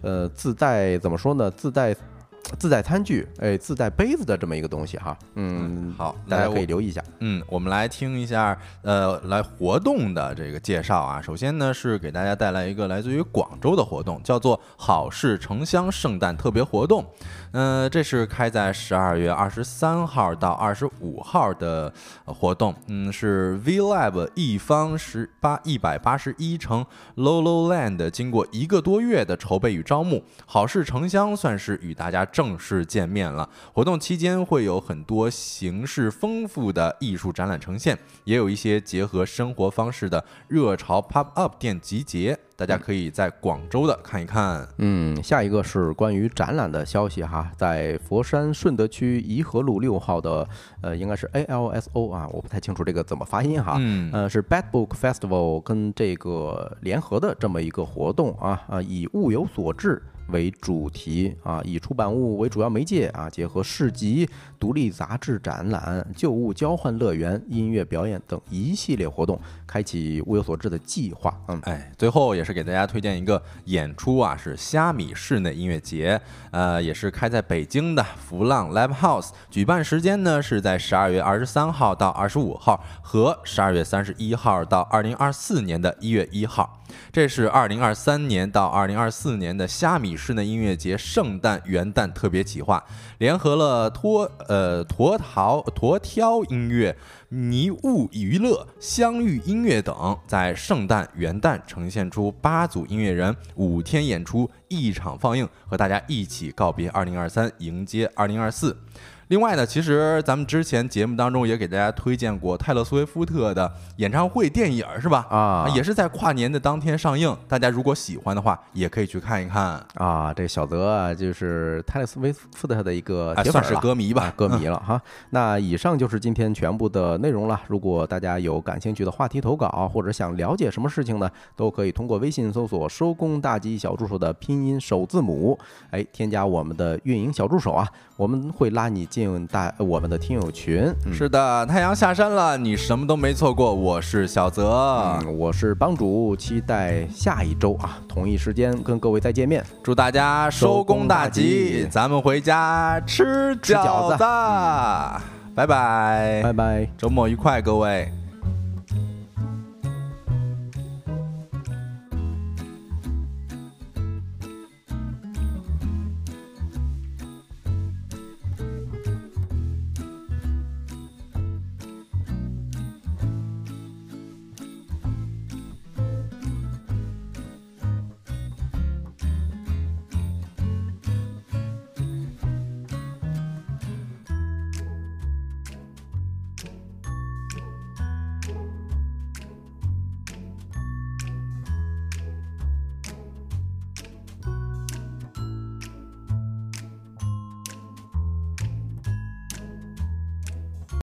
呃，自带怎么说呢？自带自带餐具，哎，自带杯子的这么一个东西哈。嗯，好大家可以留意一下。嗯，我们来听一下，呃，来活动的这个介绍啊。首先呢，是给大家带来一个来自于广州的活动，叫做“好事城乡”圣诞特别活动。呃，这是开在十二月二十三号到二十五号的活动。嗯，是 V Lab 一方十八一百八十一城 Lolo Land 经过一个多月的筹备与招募，好事成箱算是与大家正式见面了。活动期间会有很多形式丰富的艺术展览呈现，也有一些结合生活方式的热潮 pop up 店集结，大家可以在广州的看一看。嗯，下一个是关于展览的消息哈，在佛山顺德区颐和路六号的，呃，应该是 ALSO 啊，我不太清楚这个怎么发音哈，嗯呃，是 Bad Book Festival 跟这个联合的这么一个活动啊，啊，以物有所值。为主题啊，以出版物为主要媒介啊，结合市集、独立杂志展览、旧物交换乐园、音乐表演等一系列活动，开启物有所值的计划。嗯，哎，最后也是给大家推荐一个演出啊，是虾米室内音乐节，呃，也是开在北京的浮浪 Live House，举办时间呢是在十二月二十三号到二十五号和十二月三十一号到二零二四年的一月一号。这是二零二三年到二零二四年的虾米室内音乐节圣诞元旦特别企划，联合了脱呃驼陶驼挑音乐、迷雾娱乐、相遇音乐等，在圣诞元旦呈现出八组音乐人五天演出，一场放映，和大家一起告别二零二三，迎接二零二四。另外呢，其实咱们之前节目当中也给大家推荐过泰勒·斯威夫特的演唱会电影，是吧？啊也是在跨年的当天上映。大家如果喜欢的话，也可以去看一看。啊，这小泽啊，就是泰勒斯威夫特的一个哎算是铁粉了歌迷吧啊歌迷了哈。那以上就是今天全部的内容了。如果大家有感兴趣的话题投稿，或者想了解什么事情呢，都可以通过微信搜索“收工大吉小助手”的拼音首字母，哎，添加我们的运营小助手啊，我们会拉你进大我们的听友群。嗯是的，太阳下山了，你什么都没错过。我是小泽，嗯，我是帮主，期待下一周啊，同一时间跟各位再见面。祝大家收工大吉，咱们回家吃吃饺子饺子，拜拜，拜拜。周末愉快，各位。